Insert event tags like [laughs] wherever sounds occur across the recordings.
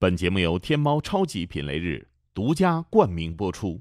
本节目由天猫超级品类日独家冠名播出。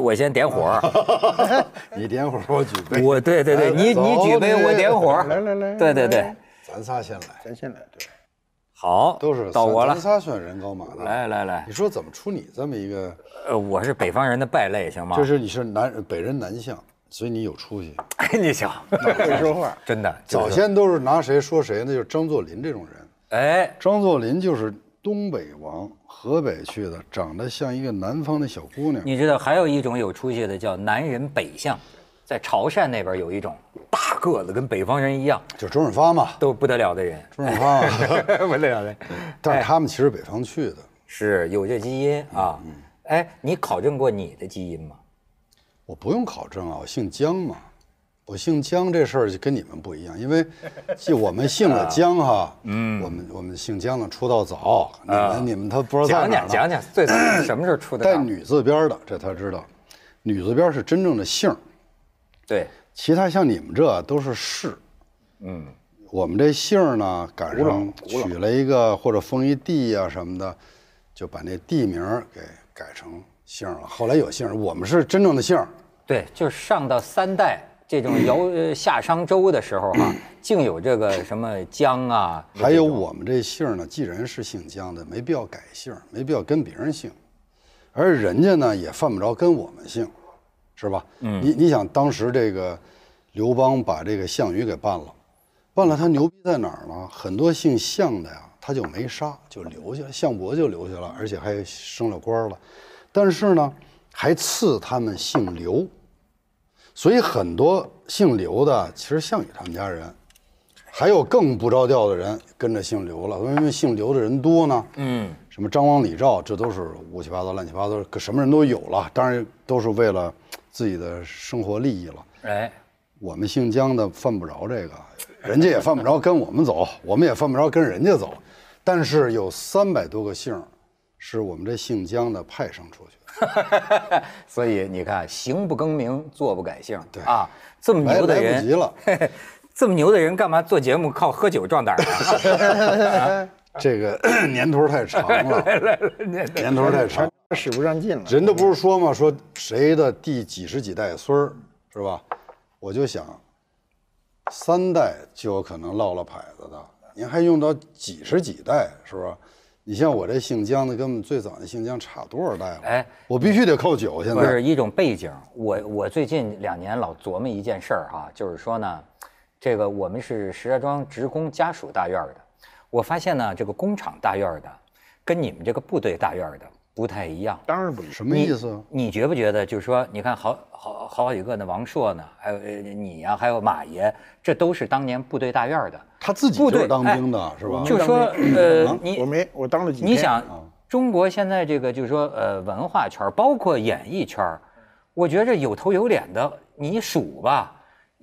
我先点火。[laughs] [laughs] 你点火，我举杯。我对对对，你你举杯，我点火。来来来，对对对，咱仨先来，咱先来，对，好，都是到我了咱。仨选人高马大。来来来你，说怎么出你这么一个？呃，我是北方人的败类，行吗？就是你是南北人南向，所以你有出息。[laughs] 哎，你瞧，会说话。真的，早先都是拿谁说谁那？就是张作霖这种人。哎，张作霖就是东北王，河北去的，长得像一个南方的小姑娘。你知道还有一种有出息的叫南人北向，在潮汕那边有一种大个子，跟北方人一样，就周润发嘛，都不得了的人，周润发嘛。[laughs] 不得了的，但是他们其实北方去的。是有这基因啊。哎，你考证过你的基因吗？我不用考证啊，我姓姜嘛。我姓姜这事儿就跟你们不一样，因为就我们姓了姜哈，[laughs] 嗯，我们我们姓姜的出道早，你们你们他不知道在讲讲讲讲，最早什么时候出的 [clears throat] 道？带女字边的，这他知道，女字边是真正的姓儿，对，其他像你们这都是氏。嗯，我们这姓儿呢，赶上取了一个或者封一地呀、什么的，就把那地名给改成姓了。后来有姓，我们是真正的姓。对，就是上到三代这种 [clears throat] 尧呃夏商周的时候哈、[clears throat] 竟有这个什么姜啊，还有我们这姓呢，既然是姓姜的，没必要改姓，没必要跟别人姓，而人家呢也犯不着跟我们姓，是吧？嗯，你你想当时这个刘邦把这个项羽给办了，办了他牛逼在哪儿呢？很多姓项的呀，他就没杀，就留下了，项伯就留下了，而且还升了官了，但是呢，还赐他们姓刘，所以很多姓刘的其实项羽他们家人。还有更不着调的人跟着姓刘了，因为姓刘的人多呢。嗯，什么张王李赵，这都是乌七八糟、乱七八糟，可什么人都有了。当然都是为了自己的生活利益了。哎，我们姓姜的犯不着这个，人家也犯不着跟我们走，我们也犯不着跟人家走。但是有三百多个姓儿，是我们这姓姜的派生出去的。[laughs] 所以你看，行不更名，坐不改姓，对啊，这么来来牛的人不及，了，[laughs] 这么牛的人干嘛做节目靠喝酒壮胆 [laughs] 啊？这个 [clears throat] 年头太长了，年头太长。使不上劲了。人都不是说吗？说谁的第几十几代孙儿，是吧？我就想，三代就有可能落了牌子的，您还用到几十几代，是吧？你像我这姓姜的，跟我们最早的姓姜差多少代了？哎，我必须得靠酒。现在不是一种背景。我我最近两年老琢磨一件事儿哈，就是说呢，这个我们是石家庄职工家属大院的，我发现呢，这个工厂大院的跟你们这个部队大院的不太一样。当然不一样。什么意思啊？你觉不觉得，就是说，你看好好好几个那王朔呢，还有呃你呀、还有马爷，这都是当年部队大院的。他自己就是部队当兵的，是吧？就说呃，你我没，我当了几天。你想，中国现在这个就是说，呃，文化圈包括演艺圈我觉着有头有脸的，你数吧，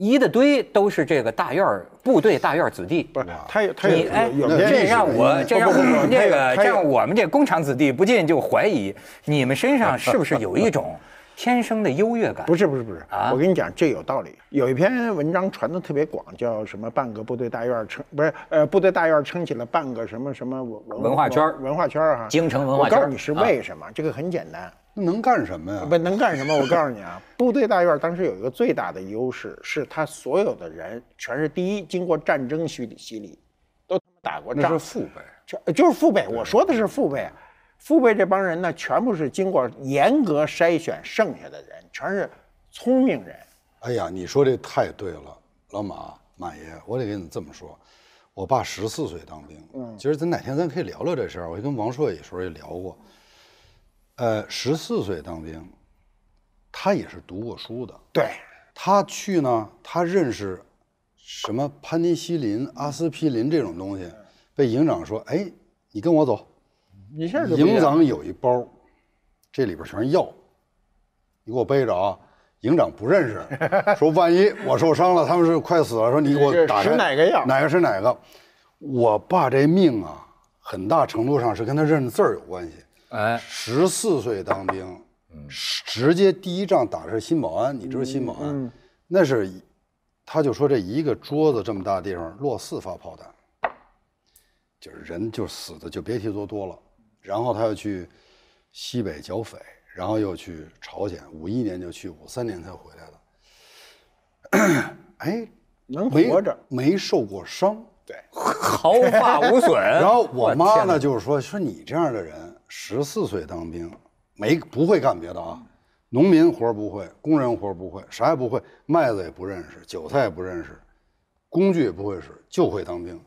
一大堆都是这个大院儿部队大院儿子弟。不是他有他有这让我这让我们这个让我们这工厂子弟不禁就怀疑，你们身上是不是有一种天生的优越感？不是不是不是啊，我跟你讲，这有道理。有一篇文章传的特别广，叫什么“半个部队大院撑”，不是呃，部队大院撑起了半个什么什么文文化圈文化圈儿哈，京城文化圈我告诉你是为什么，这个很简单。那能干什么呀？不能干什么？我告诉你啊，[laughs] 部队大院当时有一个最大的优势，是他所有的人全是第一，经过战争洗礼洗礼，都他妈打过仗那是，父辈。就就是父辈。我说的是父辈，父辈这帮人呢，全部是经过严格筛选剩下的人，全是聪明人。哎呀，你说这太对了，老马马爷，我得跟你这么说，我爸十四岁当兵，嗯，其实咱哪天咱可以聊聊这事儿，我跟王朔有时候也聊过，呃，十四岁当兵，他也是读过书的，对，他去呢，他认识什么潘尼西林、阿司匹林这种东西，被营长说，哎，你跟我走。营长有一包，这里边全是药，你给我背着啊。营长不认识，说万一我受伤了，他们是快死了，说你给我 [laughs] 打哪个药哪个是哪个。我爸这命啊，很大程度上是跟他认字儿有关系。哎，十四岁当兵，直接第一仗打的是新保安，你知道新保安？那是，他就说这一个桌子这么大地方落四发炮弹，就是人就死的就别提多多了。然后他又去西北剿匪，然后又去朝鲜，五一年就去，五三年才回来的。[clears throat] 哎，能活着。没受过伤。对，毫发无损。[laughs] 然后我妈呢，就是说说你这样的人，十四岁当兵，没不会干别的啊，农民活不会，工人活不会，啥也不会，麦子也不认识，韭菜也不认识，工具也不会使，就会当兵。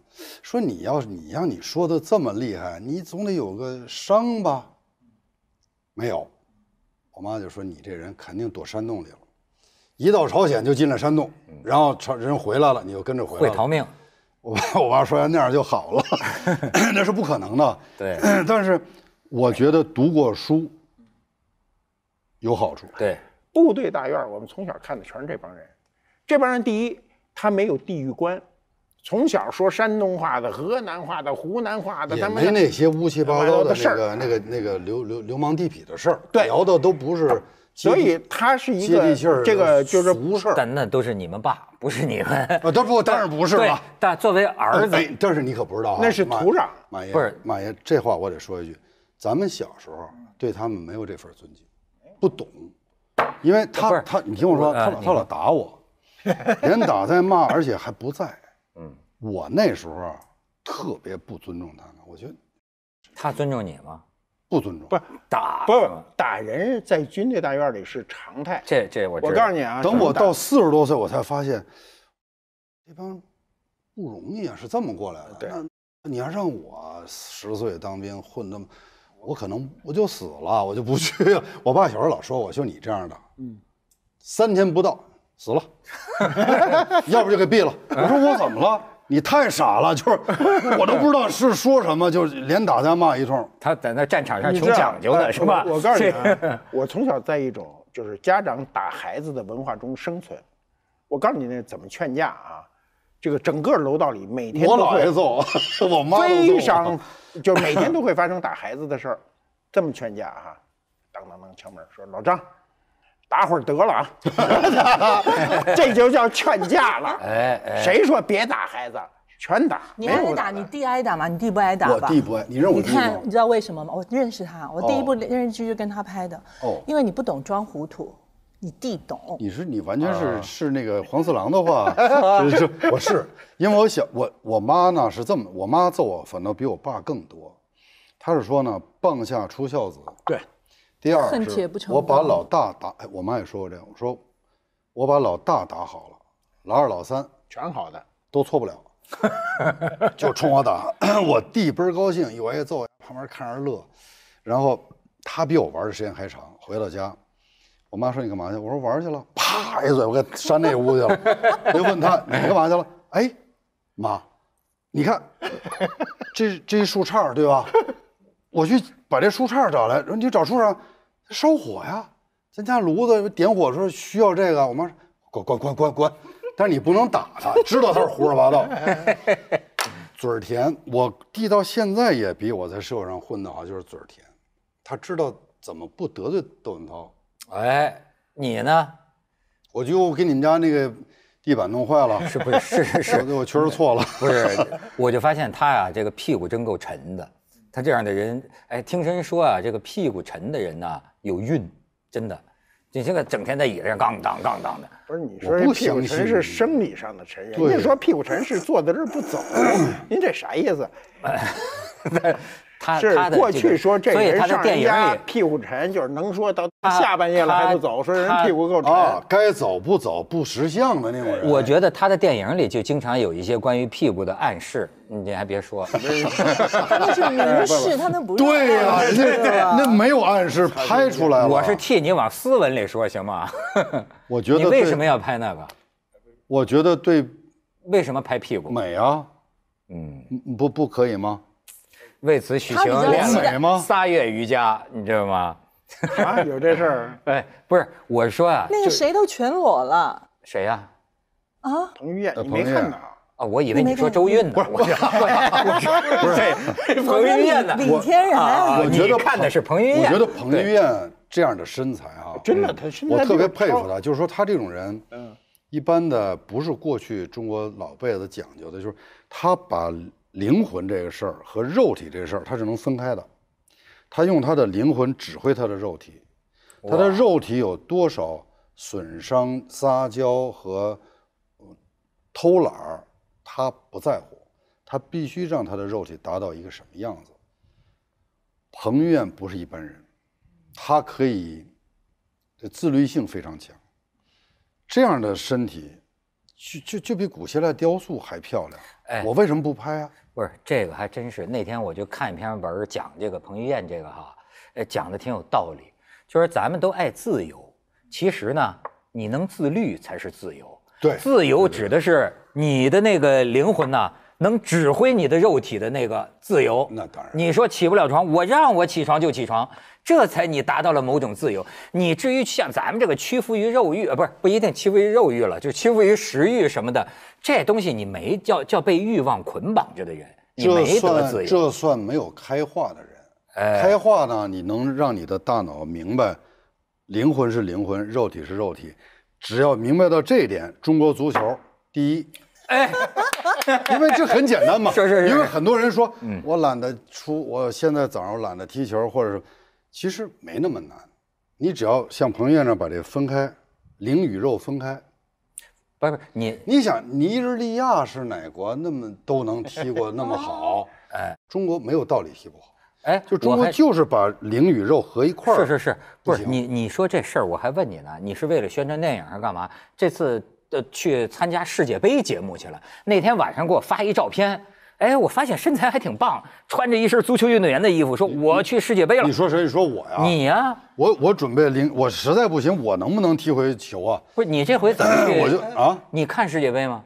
说你要是你让你说的这么厉害，你总得有个伤吧？没有，我妈就说你这人肯定躲山洞里了，一到朝鲜就进了山洞，然后朝人回来了，你就跟着回来了。会逃命。我爸我爸说那样就好了，[laughs] 那是不可能的。对但是我觉得读过书有好处。对，部队大院儿，我们从小看的全是这帮人。这帮人第一，他没有地域观，从小说山东话的、河南话的、湖南话的，也他们没那些乌七八糟的的事儿那个、那个、那个流流流氓地痞的事儿，对聊的都不是，所以他是一个接地气儿这个就是俗事儿但那都是你们爸，不是你们。啊，都不当然不是了。，但作为儿子，哎，但是你可不知道啊，那是土壤马爷不是马爷，这话我得说一句，咱们小时候对他们没有这份尊敬，不懂，因为他他，你听我说，他老他老打我，连打带骂，而且还不在。嗯，我那时候啊特别不尊重他们，我觉得他尊重你吗？不尊重。不是打不是打人，在军队大院里是常态。这这我知道我告诉你啊，等我到四十多岁，我才发现这帮不容易啊，是这么过来的。对那你要让我十岁当兵混那么，我可能我就死了，我就不去了。[laughs] 我爸小时候老说我，就你这样的，嗯，三天不到死了，[laughs] 要不就给毙了。我说我怎么了？你太傻了，就是我都不知道是说什么，就是连打带骂一通。他在那战场上求讲究的哎是吧？我我告诉你啊，[laughs] 我从小在一种就是家长打孩子的文化中生存。我告诉你那怎么劝架啊？这个整个楼道里每天我都会姥爷揍我，我妈揍非常，就是每天都会发生打孩子的事儿。这么劝架哈、当当当敲门说老张，打会儿得了啊，[laughs] 这就叫劝架了。哎哎，谁说别打孩子，全打。你挨打，你弟挨打吗？你弟不挨打吧？我弟不挨，你认我弟你看，？你知道为什么吗？我认识他，我第一部哦电视剧就跟他拍的。哦因为你不懂装糊涂，你弟懂。你是你完全是、是那个黄四郎的话，[laughs] 是是我是因为我小我我妈呢是这么，我妈揍我反倒比我爸更多，她是说呢棒下出孝子，对，第二是我把老大打，哎，我妈也说过这样，我说我把老大打好了，老二老三全好的。都错不了，[laughs] 就冲我打。[clears throat] 我弟倍儿高兴，一我也揍，旁边看着乐。然后他比我玩的时间还长。回到家，我妈说你干嘛去？我说玩去了，啪一嘴我给扇那屋去了。我就问他你干嘛去了？哎，妈，你看这这一树杈对吧？我去把这树杈找来，说你找树上烧火呀，咱家炉子点火的时候需要这个。我妈说滚滚滚滚滚，但是你不能打他，知道他是胡说八道。嘴儿甜，我弟到现在也比我在社会上混得好，就是嘴儿甜，他知道怎么不得罪窦文涛。哎，你呢？我就给你们家那个地板弄坏了，是不是是是是？我我确实错了。不是，我就发现他呀、这个屁股真够沉的。他这样的人，哎，听人说啊，这个屁股沉的人呐、有运，真的。你这个整天在椅子上杠当杠当的，不是你说屁股沉是生理上的沉，人对家说屁股沉是坐在这儿不走，[laughs] 您这啥意思？是 [laughs] [laughs] 他他的过去说这人所以人家电影里，屁股沉，就是能说到下半夜了还不走，说人屁股够沉。啊，该走不走不识相的那种人。我觉得他的电影里就经常有一些关于屁股的暗示，你还别说，[laughs] 那是明示，[laughs] 他那不是对呀、暗示那那没有暗示，拍出来了。我是替你往斯文里说，行吗？[laughs] 我觉得你为什么要拍那个？我觉得对为什么拍屁股？美啊，嗯，嗯不不可以吗？为此许他比行练吗仨月瑜伽，你知道吗？啊，有这事儿。[laughs] 哎，不是，我是说啊，那个谁都全裸了谁呀？啊！彭于晏，呃你没彭于晏看呢？啊，我以为你说周韵呢，不是，我 [laughs] 是彭于晏呢。[laughs] 李天然啊我觉得看的是彭于晏，我觉得彭于晏这样的身材啊，真的，他身材我特别。佩服他，就是说他这种人，嗯，一般的不是过去中国老辈子讲究的，就是他把灵魂这个事儿和肉体这个事儿他是能分开的，他用他的灵魂指挥他的肉体，他的肉体有多少损伤、撒娇和呃偷懒儿，他不在乎，他必须让他的肉体达到一个什么样子。彭于晏不是一般人，他可以这自律性非常强，这样的身体就就就比古希腊雕塑还漂亮。哎我为什么不拍啊？不是这个还真是，那天我就看一篇文儿讲这个彭于晏这个哈，呃，讲的挺有道理，就是咱们都爱自由，其实呢，你能自律才是自由。对自由指的是你的那个灵魂呐，能指挥你的肉体的那个自由。那当然你说起不了床，我让我起床就起床，这才你达到了某种自由。你至于像咱们这个屈服于肉欲，呃，不是不一定屈服于肉欲了，就屈服于食欲什么的，这东西你没叫 [laughs] 叫被欲望捆绑着的人，你没得算自由。这算没有开化的人。哎开化呢，你能让你的大脑明白，灵魂是灵魂，肉体是肉体。只要明白到这一点，中国足球第一。哎，[laughs] 因为这很简单嘛，[laughs] 是是是因为很多人说，我懒得出，我现在早上懒得踢球，或者是，其实没那么难，你只要像彭于晏那样把这分开，灵与肉分开。不是不你你想，尼日利亚是哪国那么都能踢过那么好？[laughs] 哎，中国没有道理踢不好，哎，就中国就是把灵与肉合一块儿。是是是，不是行你你说这事儿，我还问你呢，你是为了宣传电影还是干嘛？这次呃去参加世界杯节目去了，那天晚上给我发一照片，哎，我发现身材还挺棒，穿着一身足球运动员的衣服，说我去世界杯了你。说谁？你说我呀？你呀、我我准备零，我实在不行，我能不能踢回球啊？不是你这回怎么去？[coughs] 我就啊，你看世界杯吗？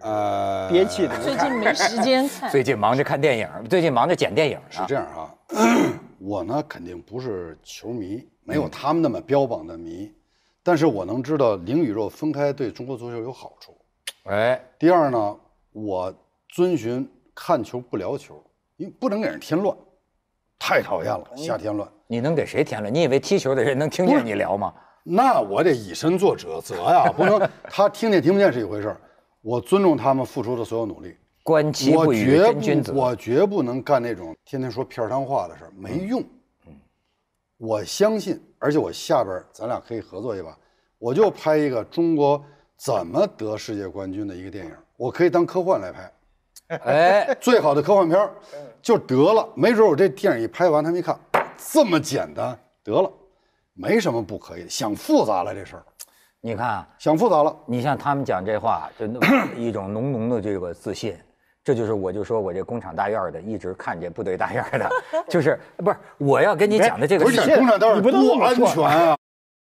呃，憋气的。最近没时间 [laughs] 看。最近忙着看电影，最近忙着剪电影。是这样啊，[coughs] 我呢肯定不是球迷，没有他们那么标榜的迷，但是我能知道灵与肉分开对中国足球有好处。哎，第二呢，我遵循看球不聊球，因为不能给人添乱，太讨厌了，瞎添乱。你能给谁添乱？你以为踢球的人能听见你聊吗？那我得以身作则则呀，[laughs] 不能他听见听不见是一回事儿，我尊重他们付出的所有努力。观其我不语，绝真君子。不，我绝不能干那种天天说片儿汤话的事儿，没用。我相信，而且我下边咱俩可以合作一把，我就拍一个中国怎么得世界冠军的一个电影，我可以当科幻来拍，[laughs] 哎，最好的科幻片儿就得了。没准我这电影一拍完，他们一看这么简单，得了，没什么不可以的。想复杂了这事儿，你看啊，想复杂了，你像他们讲这话，就那 [coughs] 一种浓浓的这个自信。这就是我就说我这工厂大院的，一直看这部队大院的，就是不是我要跟你讲的这个不是事儿，工厂大院你不安全啊！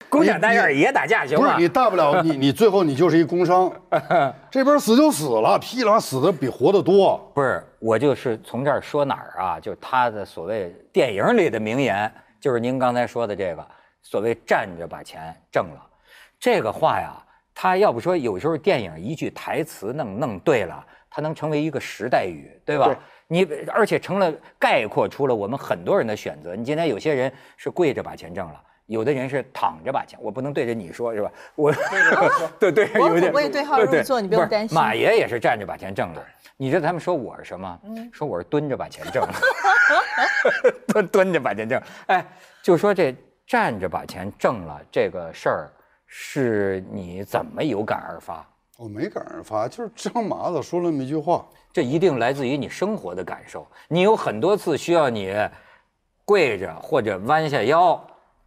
工厂大院也打架行吗不是？你大不了你你最后你就是一工伤，[laughs] 这边死就死了，噼里啪啦死的比活的多。不是，我就是从这儿说哪儿啊？就是他的所谓电影里的名言，就是您刚才说的这个所谓站着把钱挣了，这个话呀，他要不说有时候电影一句台词弄弄对了，它能成为一个时代语，对吧？对你而且成了概括出了我们很多人的选择。你今天有些人是跪着把钱挣了。有的人是躺着把钱，我不能对着你说，是吧？我对 [laughs] 对，我有点对号入座你不用担心马爷也是站着把钱挣了，你知道他们说我是什么？说我是蹲着把钱挣的，[laughs] 蹲蹲着把钱挣。哎，就说这站着把钱挣了这个事儿，是你怎么有感而发？我没感而发，就是张麻子说了那么一句话，这一定来自于你生活的感受。你有很多次需要你跪着或者弯下腰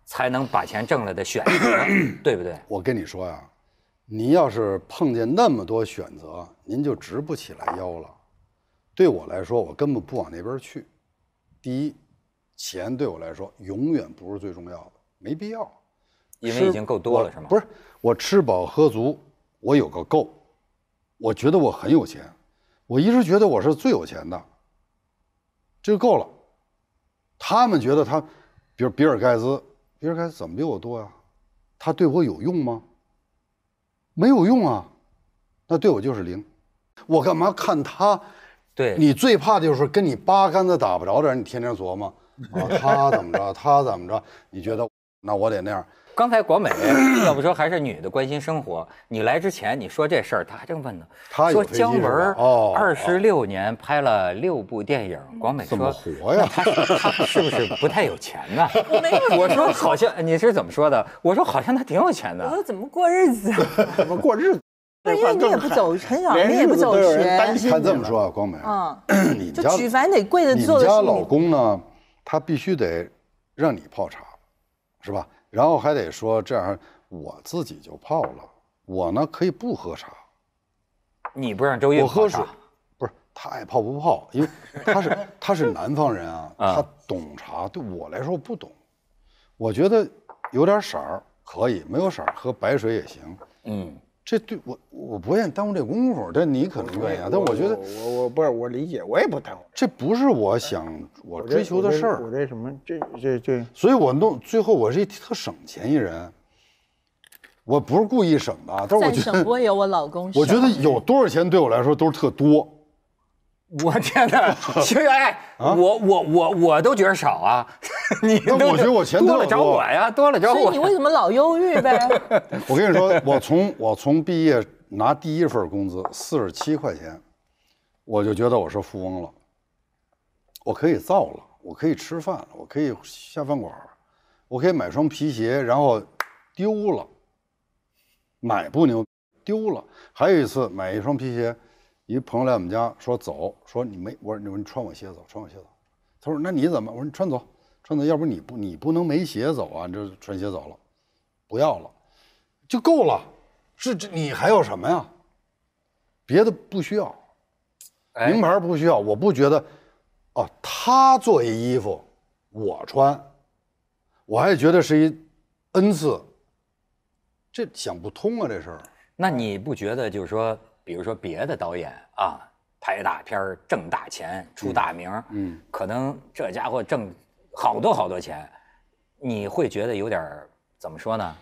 才能把钱挣了的选择，对不对？我跟你说呀，您要是碰见那么多选择，您就直不起来腰了。对我来说，我根本不往那边去。第一，钱对我来说永远不是最重要的，没必要。吃因为已经够多了，是吗？不是，我吃饱喝足，我有个够，我觉得我很有钱，我一直觉得我是最有钱的。这就够了。他们觉得他，比如比尔盖茨，比尔盖茨怎么比我多呀？他对我有用吗？没有用啊，那对我就是零。我干嘛看他？对，你最怕的就是跟你八竿子打不着的人，你天天琢磨啊，他怎么着，他怎么着？你觉得那我得那样？刚才广美 [clears throat] 要不说还是女的关心生活，你来之前你说这事儿，他还正问呢。说她有飞机是吧姜文哦二十六年拍了六部电影，广美怎么说活呀？他他是不是不太有钱呢？[laughs] 我没有我说好像你是怎么说的？我说好像他挺有钱的。我说怎么过日子啊？怎么过日子？[laughs] 不是因为你也不走，很少，连你也不走日子都有人担学，心看这么说啊，光美，嗯，[clears throat] 你们家就举凡得跪着你做的事们家老，公呢，他必须得让你泡茶，是吧？然后还得说这样，我自己就泡了，我呢可以不喝茶，你不让周一我喝水不是他爱泡不泡，因为他是 [laughs] 他是南方人啊，啊他懂茶，对我来说不懂。我觉得有点色儿可以，没有色儿喝白水也行。嗯，这对我我不愿意耽误这功夫，但你可能愿意啊。但我觉得我我不是我理解，我也不耽误。这不是我想我追求的事儿我，这什么，这这这，所以我弄最后我是一特省钱一人。我不是故意省的啊，但是我觉得省不会有我老公。我觉得有多少钱对我来说都是特多。我天哪！[laughs] 其实哎，我我我我都觉得少啊，[laughs] 你都那我觉得我钱多了找我呀，多了找我所以你。为什么老忧郁呗？[laughs] 我跟你说，我从我从毕业拿第一份工资四十七块钱，我就觉得我是富翁了。我可以造了，我可以吃饭了，我可以下饭馆，我可以买双皮鞋，然后丢了，买不牛，丢了。还有一次买一双皮鞋，一朋友来我们家说走，说你没，我说你说你穿我鞋走，穿我鞋走。他说那你怎么？我说你穿走，穿走，要不你不你不能没鞋走啊，你这穿鞋走了，不要了。就够了。是这你还要什么呀？别的不需要，哎名牌不需要。我不觉得，哦，他做一衣服，我穿，我还觉得是一恩赐。这想不通啊，这事儿。那你不觉得就是说，比如说别的导演啊，拍大片儿挣大钱、出大名，嗯，可能这家伙挣好多好多钱，你会觉得有点儿怎么说呢？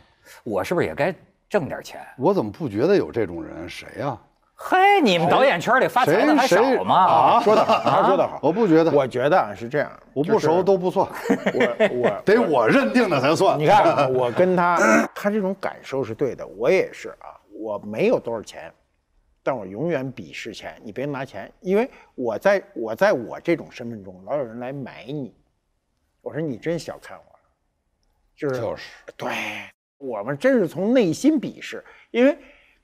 我是不是也该挣点钱？我怎么不觉得有这种人？谁呀、嘿，你们导演圈里发财的还少吗？啊说得好，他说得好。我不觉得，我觉得啊是这样，我不熟都不算，我 [laughs] 我得我认定的才算。你看啊，我跟他，他这种感受是对的，我也是啊，我没有多少钱，但我永远鄙视钱。你别拿钱，因为我在我在我这种身份中，老有人来买你。我说你真小看我了，就是就是对我们真是从内心鄙视，因为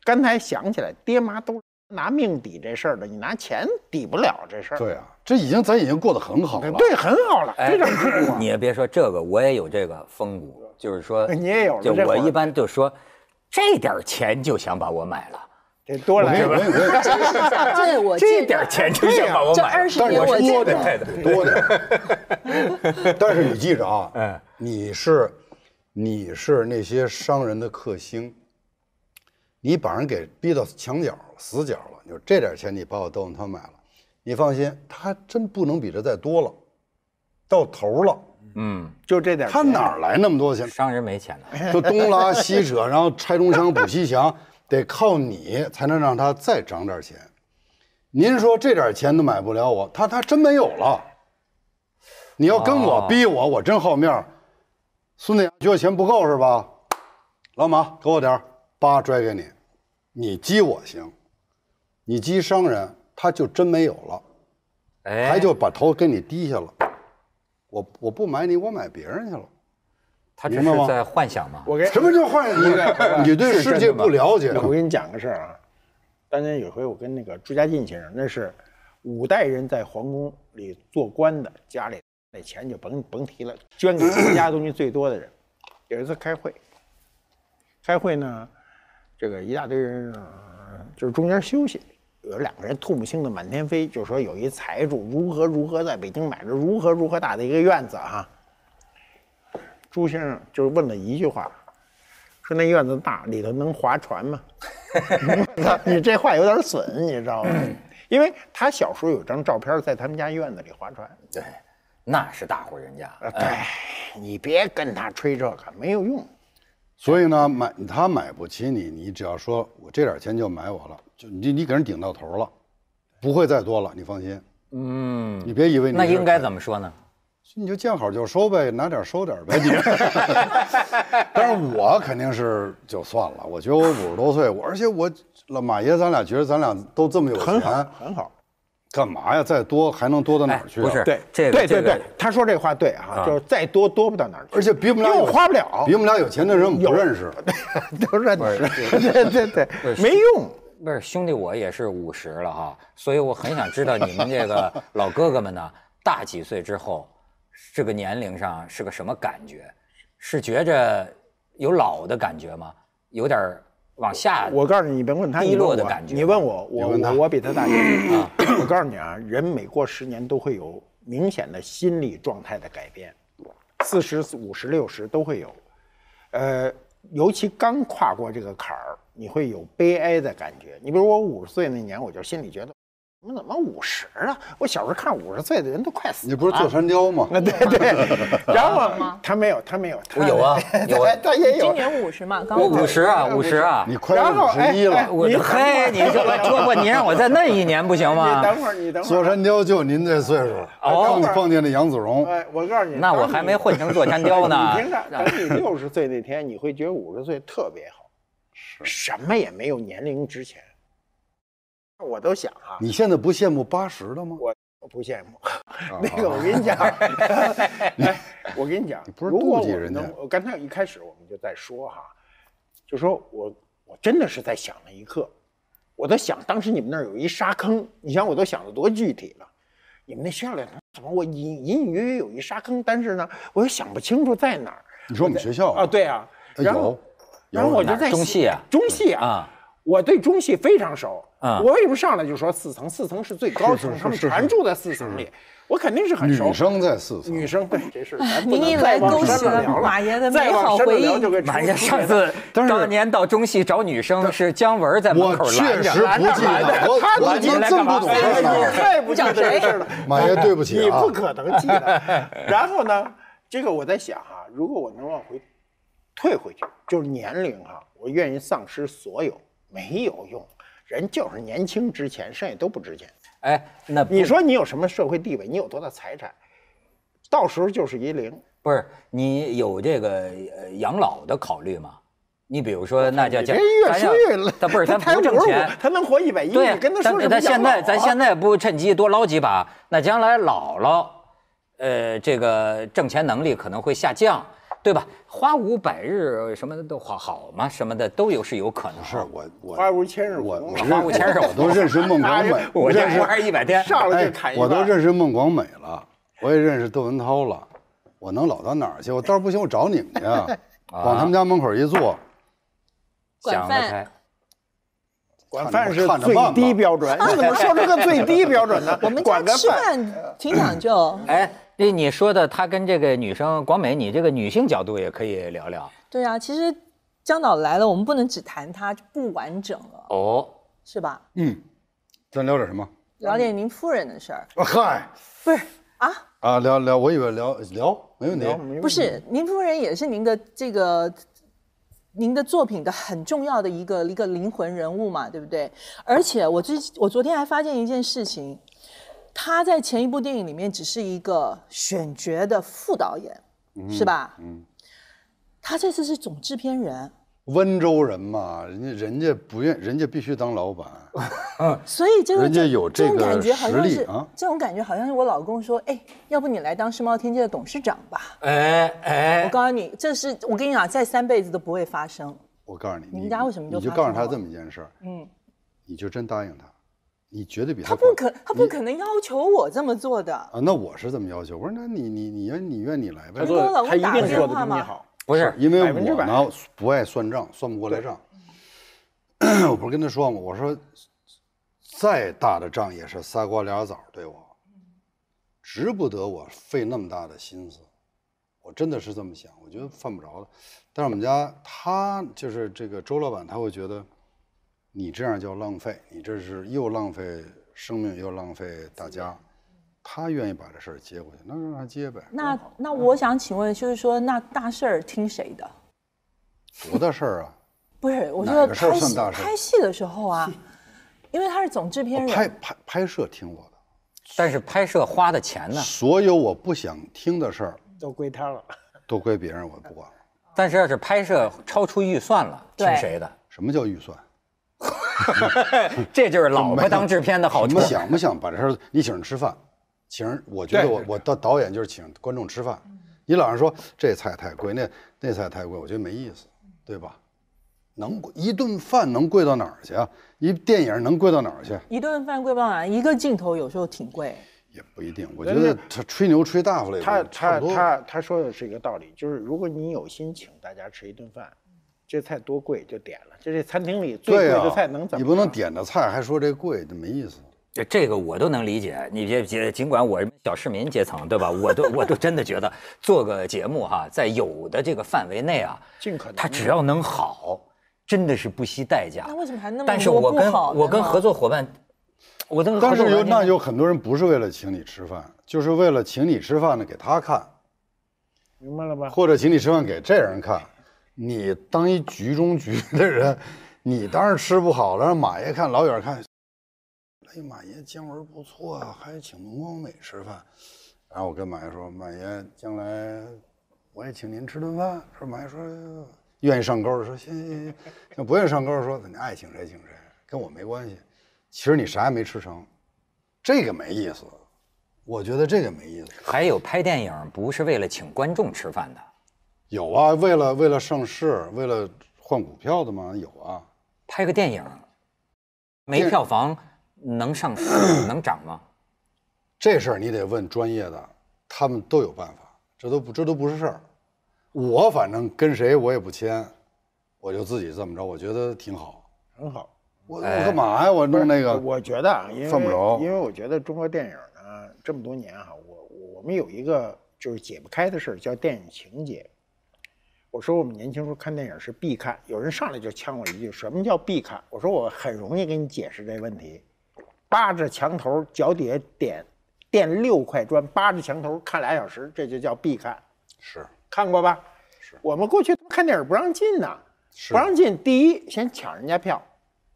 刚才想起来，爹妈都拿命抵这事儿的，你拿钱抵不了这事儿。对啊，这已经咱已经过得很好了。对，很好了。你也别说这个，我也有这个风骨，就是说，你也有了就我一般就说，这点儿钱就想把我买了，这多来我 [laughs] 我这样，这我这点钱就想把我买但是我。多点儿，多的。但是你记着啊，嗯你是你是那些商人的克星，你把人给逼到墙角、死角了。你说这点钱你把我窦文涛买了，你放心，他还真不能比这再多了，到头了，嗯，就这点钱，他哪儿来那么多钱？商人没钱了。就东拉西扯，然后拆东墙补西墙，得靠你才能让他再涨点钱。您说这点钱都买不了我，他他真没有了。你要跟我哦逼我，我真好面儿。孙子觉得钱不够是吧？老马给我点儿，八拽给你，你激我行，你激商人他就真没有了，哎，还就把头给你低下了。我我不买你，我买别人去了。他只明白吗是在幻想吗。我给什么叫幻你？你对世界不了解。我跟你讲个事儿啊，当年有回我跟那个朱家进先生，那是五代人在皇宫里做官的，家里那钱就甭甭提了，捐给国家东西最多的人。有一次开会，开会呢，这个一大堆人，呃就是中间休息，有两个人唾沫星子满天飞，就说有一财主如何如何在北京买了如何如何大的一个院子哈、朱先生就问了一句话，说那院子大，里头能划船吗？[laughs] 你这话有点损，你知道吗？因为他小时候有张照片在他们家院子里划船。对，那是大户人家。呃对，你别跟他吹这个，没有用。所以呢，买他买不起你，你只要说我这点钱就买我了，就你你给人顶到头了，不会再多了，你放心。嗯，你别以为你那应该怎么说呢？你就见好就收呗，拿点收点呗。你，[laughs] 但是我肯定是就算了。我觉得我五十多岁，我而且我老马爷，咱俩觉得咱俩都这么有很好钱，，很好。干嘛呀？再多还能多到哪儿去、啊哎不是对，这个对对对，他说这话对啊，就是再多多不到哪儿去，而且比我们俩因为我花不了，比我们俩有钱的人我们不认识。[laughs] 都认识。[laughs] 对对对，没用。不是兄弟，我也是五十了哈，所以我很想知道你们这个老哥哥们呢，大几岁之后，这个年龄上是个什么感觉？是觉着有老的感觉吗？有点儿往下。我告诉你，你别问他，低你问我落的感觉你问我，我问他我我比他大一岁啊。[coughs] 我告诉你啊，人每过十年都会有明显的心理状态的改变，四十五十六十都会有。呃，尤其刚跨过这个坎儿，你会有悲哀的感觉。你比如我五十岁那年，我就心里觉得，我们怎么五十了？我小时候看五十岁的人都快死了。你不是坐山雕吗？啊，对对，[laughs] 然后他没有，他没有，他有啊 [laughs] 有啊他他也有今。年五十嘛，刚我五十啊，五十啊。你快五十一哎了。我你嘿，你这我说我，你让我再嫩一年不行你吗？等会儿，你等会坐儿。山雕就您这岁数，哦碰碰见那杨子荣，哎，我告诉你，那我还没混成座山雕呢 [laughs] 你听着，等你六十岁那天，你会觉得五十岁特别好，什么也没有年龄值钱。我都想哈，你现在不羡慕八十的吗？我不羡慕。[laughs] 那个我跟你讲，[laughs] 哎，我跟你讲，不是妒忌人家我刚才一开始我们就在说哈，就说我我真的是在想那一刻，我都想当时你们那儿有一沙坑，你想我都想的多具体了。你们那学校里怎么我隐隐隐约约有一沙坑，但是呢，我又想不清楚在哪儿。你说我们学校啊，对啊，哎然后有然后我就在中戏啊中戏啊啊，我对中戏非常熟啊我为什么上来就说四层？四层是最高层，他们全住在四层里，我肯定是很熟。女生在四层，女生对这事咱不能您一来再往勾起了马爷的再美好回忆马爷上次当年到中戏找女生是姜文在门口拦着，确实不记得，我他我你怎么这么不懂事儿？太不记得这事了。马爷，对不起啊你不，可能记得。然后呢，这个我在想哈、如果我能往回退回去，就是年龄哈、我愿意丧失所有，没有用。人就是年轻值钱，剩下都不值钱。哎，那你说你有什么社会地位，你有多大财产，到时候就是一零。不是你有这个呃养老的考虑吗？你比如说，那叫叫你这越咱要说越累，他不是他不挣钱，他能活一百一，对你跟他说什么咱现在咱现在不趁机多捞几把，那将来老了，呃，这个挣钱能力可能会下降，对吧？花无百日什么的都好好嘛，什么的都有是有可能。是我我花无千日我我花无千日我都认识孟广美，我认识花一百天，上来哎就砍一我都认识孟广美了，我也认识窦文涛了，我能老到哪儿去？我倒是不行，我找你们去啊，[laughs] 往他们家门口一坐，想得管饭开。管饭是最低标准，你怎么说出个最低标准呢？[laughs] 我们家吃饭挺讲究。哎，这你说的他跟这个女生广美，你这个女性角度也可以聊聊对啊，其实江导来了，我们不能只谈他就不完整了，哦。是吧？嗯，咱聊点什么？聊点您夫人的事儿。啊嗨不是啊，啊，聊聊，我以为聊聊没问题。不是，您夫人也是您的这个。您的作品的很重要的一个一个灵魂人物嘛，对不对？而且我最我昨天还发现一件事情，他在前一部电影里面只是一个选角的副导演，是吧？嗯。他这次是总制片人，温州人嘛，人家人家不愿，人家必须当老板。[laughs] 所以这个人家有这种这个感觉好像是啊这种感觉好像是我老公说，哎，要不你来当世贸天阶的董事长吧？哎哎我，告诉你，这是我跟你讲，再三辈子都不会发生。我告诉你，你们家为什么就你就告诉他这么一件事儿，嗯，你就真答应他，你绝对比他他不可，他不可能要求我这么做的。啊。那我是这么要求，我说那你你你愿你愿你来呗他。跟我老公做他一打定做的个电话嘛比你好。不是，因为我呢不爱算账，算不过来账。我不是跟他说吗？我说再大的账也是仨瓜俩枣对我，值不得我费那么大的心思。我真的是这么想，我觉得犯不着的。但是我们家他就是这个周老板，他会觉得你这样叫浪费，你这是又浪费生命又浪费大家，他愿意把这事儿接过去，那让他接呗。那那我想请问，就是说，那大事儿听谁的？多大事儿啊！[laughs] 不是，我说哪个事儿拍戏拍戏的时候啊，因为他是总制片人，拍拍拍摄听我的，但是拍摄花的钱呢？所有我不想听的事儿都归他了。[laughs] 都归别人，我不管了。但是要是拍摄超出预算了，听谁的？什么叫预算？[laughs] 这就是老婆当制片的好处你。想不想把这事儿？你请人吃饭，请人，我觉得我我到导演就是请观众吃饭。你老是说这菜太贵，那那菜太贵，我觉得没意思，对吧？能一顿饭能贵到哪儿去啊？一电影能贵到哪儿去？一顿饭贵不哪？一个镜头有时候挺贵。也不一定。我觉得他吹牛吹大发了也他他差不多。他他说的是一个道理，就是如果你有心请大家吃一顿饭，这菜多贵就点了，这这餐厅里最贵、的菜能怎么样？你不能点的菜还说这贵，这没意思。这这个我都能理解，你别别，尽管我是小市民阶层，对吧？我都我都真的觉得做个节目哈，在有的这个范围内啊，尽可能它只要能好，真的是不惜代价。那为什么还那么但是我跟我跟合作伙伴，我跟合但是有作伙伴那有很多人不是为了请你吃饭，就是为了请你吃饭呢给他看，明白了吧？或者请你吃饭给这人看。你当一局中局的人，你当然吃不好了，让马爷看，老远看，哎，马爷姜文不错啊，还请龙光美吃饭。然后我跟马爷说，马爷将来我也请您吃顿饭。说马爷说愿意上钩，说行行行，要不愿意上钩，说你爱请谁请谁，跟我没关系。其实你啥也没吃成，这个没意思。我觉得这个没意思。还有拍电影不是为了请观众吃饭的，有啊，为了为了上市，为了换股票的吗？有啊。拍个电影没票房能上市 [clears throat] 能涨吗？这事儿你得问专业的，他们都有办法，这都不这都不是事儿。我反正跟谁我也不签，我就自己这么着，我觉得挺好。很好。我我干嘛呀？我弄那个，我觉得啊，因为犯不着因为我觉得中国电影呢这么多年哈、我我们有一个就是解不开的事儿，叫电影情节。我说我们年轻时候看电影是必看，有人上来就呛我一句：“什么叫必看？”我说我很容易给你解释这问题。扒着墙头，脚底下点垫六块砖，扒着墙头看俩小时，这就叫必看。是看过吧？是我们过去看电影不让进呐，是不让进。第一，先抢人家票，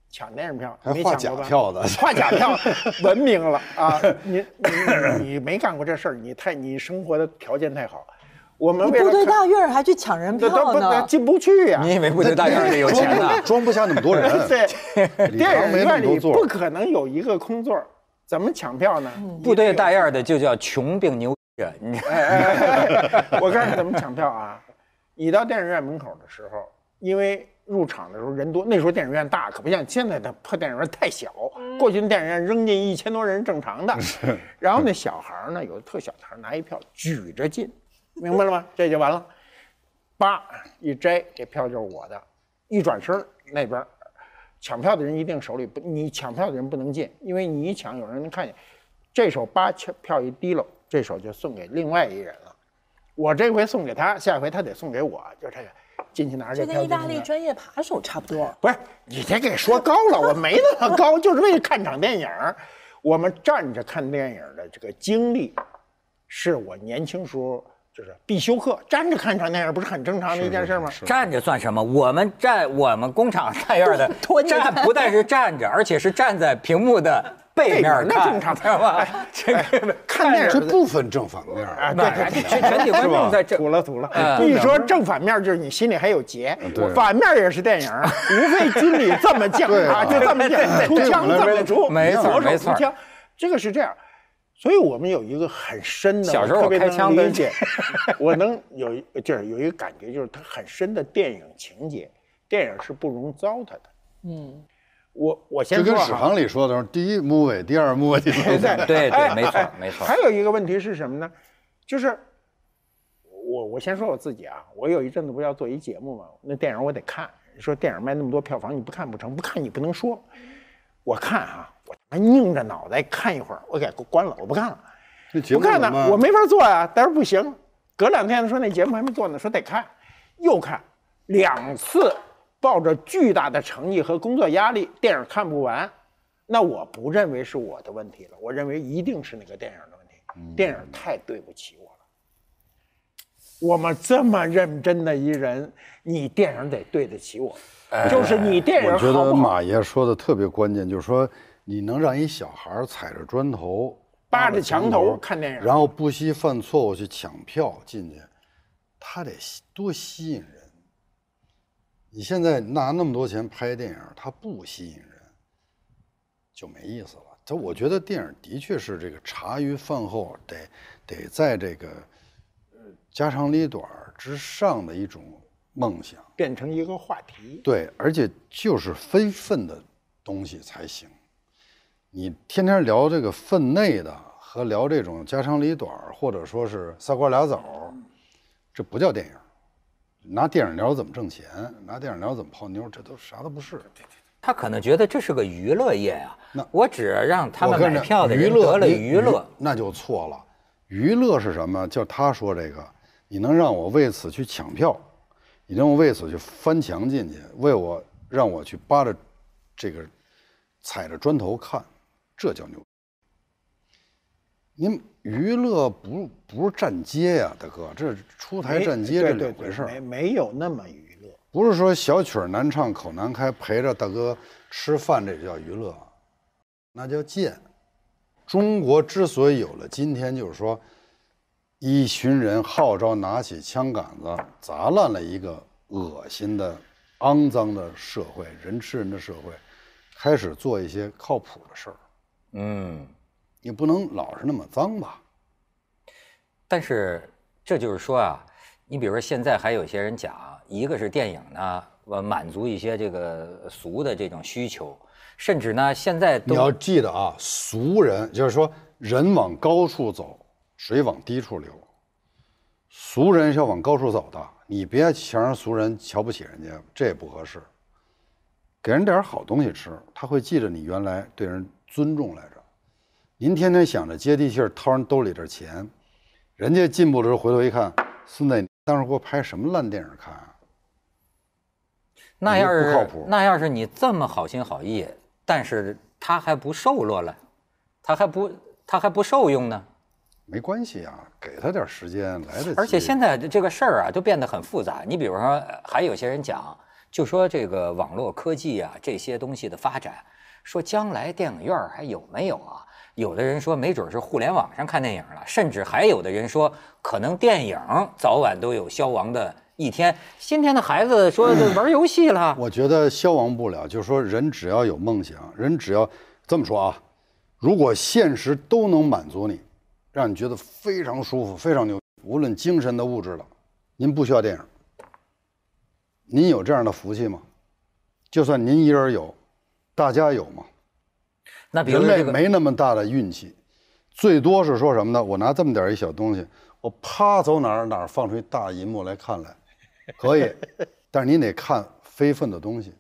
抢电影票，还画假？票的画假票，[laughs] 文明了啊！你你你你没干过这事儿，你太你生活的条件太好。我们部队大院儿还去抢人票呢？进不去呀、你以为部队大院里有钱呢？[laughs] 装不下那么多人。对，[laughs] 电影院里。不可能有一个空座儿，怎么抢票呢？部队大院的就叫穷并牛着，你哎哎哎哎我告诉你怎么抢票啊！你到电影院门口的时候，因为入场的时候人多，那时候电影院大，可不像现在的破电影院太小。过去的电影院扔进一千多人正常的，然后那小孩儿呢，有的特小的孩拿一票举着进，[laughs] 明白了吗？这就完了。叭一摘，这票就是我的。一转身儿那边儿抢票的人一定手里不，你抢票的人不能进，因为你一抢，有人能看见。这手八票票一提溜，这手就送给另外一人了。我这回送给他，下回他得送给我，就这个进去拿着这票。这跟意大利专业扒手差不多。不是你这给说高了，我没那么高，就是为了看场电影儿。我们站着看电影的这个经历，是我年轻时候就是必修课。站着看场电影不是很正常的一件事吗？站着算什么？我们站我们工厂大院 [laughs] 的站不但是站着，而且是站在屏幕的背面那看，正常知道吧？这个看电影这不分正反面啊，儿。对全全体观众在这土了土了。嗯一说正反面，就是你心里还有结；反面也是电影，[laughs] 无非军里这么讲啊，就这么讲，出枪这么出，没错左手没错出枪，这个是这样。所以我们有一个很深的，小时候特别开枪的能理解，[laughs] 我能有一就是有一个感觉，就是它很深的电影情节，电影是不容糟蹋的。嗯，我我先说就跟史航里说的时候，第一 movie，第二 movie，第三 movie 对对哎没错哎没错还有一个问题是什么呢？就是我我先说我自己啊，我有一阵子不是要做一节目嘛，那电影我得看。说电影卖那么多票房，你不看不成，不看你不能说。我看啊，我他妈拧着脑袋看一会儿，我给关了，我不看了，不看呢目怎么，我没法做呀、但是不行，隔两天说那节目还没做呢，说得看，又看，两次抱着巨大的诚意和工作压力，电影看不完，那我不认为是我的问题了，我认为一定是那个电影的问题。电影太对不起我了。我们这么认真的一人，你电影得对得起我。就是你电影我觉得？马爷说的特别关键，就是说你能让一小孩踩着砖头、扒着墙头看电影然后不惜犯错误去抢票进去，他得吸多吸引人。你现在拿那么多钱拍电影，他不吸引人，就没意思了。这我觉得电影的确是这个茶余饭后得得在这个呃家长里短儿之上的一种梦想。变成一个话题。对，而且就是非分的东西才行。你天天聊这个分内的和聊这种家长里短儿，或者说是仨瓜俩枣儿，这不叫电影。拿电影聊怎么挣钱，拿电影聊怎么泡妞，这都啥都不是。他可能觉得这是个娱乐业呀、那我只让他们买票的娱乐人得了娱乐。那就错了。娱乐是什么？就他说这个，你能让我为此去抢票，你能为此去翻墙进去，为我让我去扒着这个踩着砖头看，这叫牛。您娱乐不不是站街呀，大哥，这出台站街这两回事儿。没没有那么娱乐。不是说小曲儿难唱口难开，陪着大哥吃饭这叫娱乐，那叫贱。中国之所以有了今天，就是说，一群人号召拿起枪杆子砸烂了一个恶心的、肮脏的社会，人吃人的社会，开始做一些靠谱的事儿。嗯，你不能老是那么脏吧？但是这就是说啊，你比如说现在还有一些人讲，一个是电影呢，呃，满足一些这个俗的这种需求，甚至呢，现在你要记得啊，俗人就是说人往高处走，水往低处流。俗人是要往高处走的，你别强让俗人瞧不起人家，这也不合适。给人点好东西吃，他会记着你原来对人尊重来着。您天天想着接地气儿掏人兜里点钱，人家进步的时候回头一看，孙子，你当时给我拍什么烂电影看啊？那要是不靠谱那要是你这么好心好意，但是他还不受落了，他还不他还不受用呢。没关系啊，给他点时间来得及。而且现在这个事儿啊，都变得很复杂。你比如说，呃还有些人讲，就说这个网络科技啊，这些东西的发展，说将来电影院还有没有啊？有的人说，没准是互联网上看电影了，甚至还有的人说，可能电影早晚都有消亡的一天。今天的孩子说玩游戏了，我觉得消亡不了，就是说人只要有梦想，人只要这么说啊，如果现实都能满足你，让你觉得非常舒服、非常牛，无论精神的、物质的，您不需要电影。您有这样的福气吗？就算您一人有，大家有吗？那比如人类说这个，没那么大的运气，最多是说什么呢？我拿这么点儿一小东西，我啪走哪儿哪儿放出一大银幕来看来，可以，[laughs] 但是你得看非分的东西。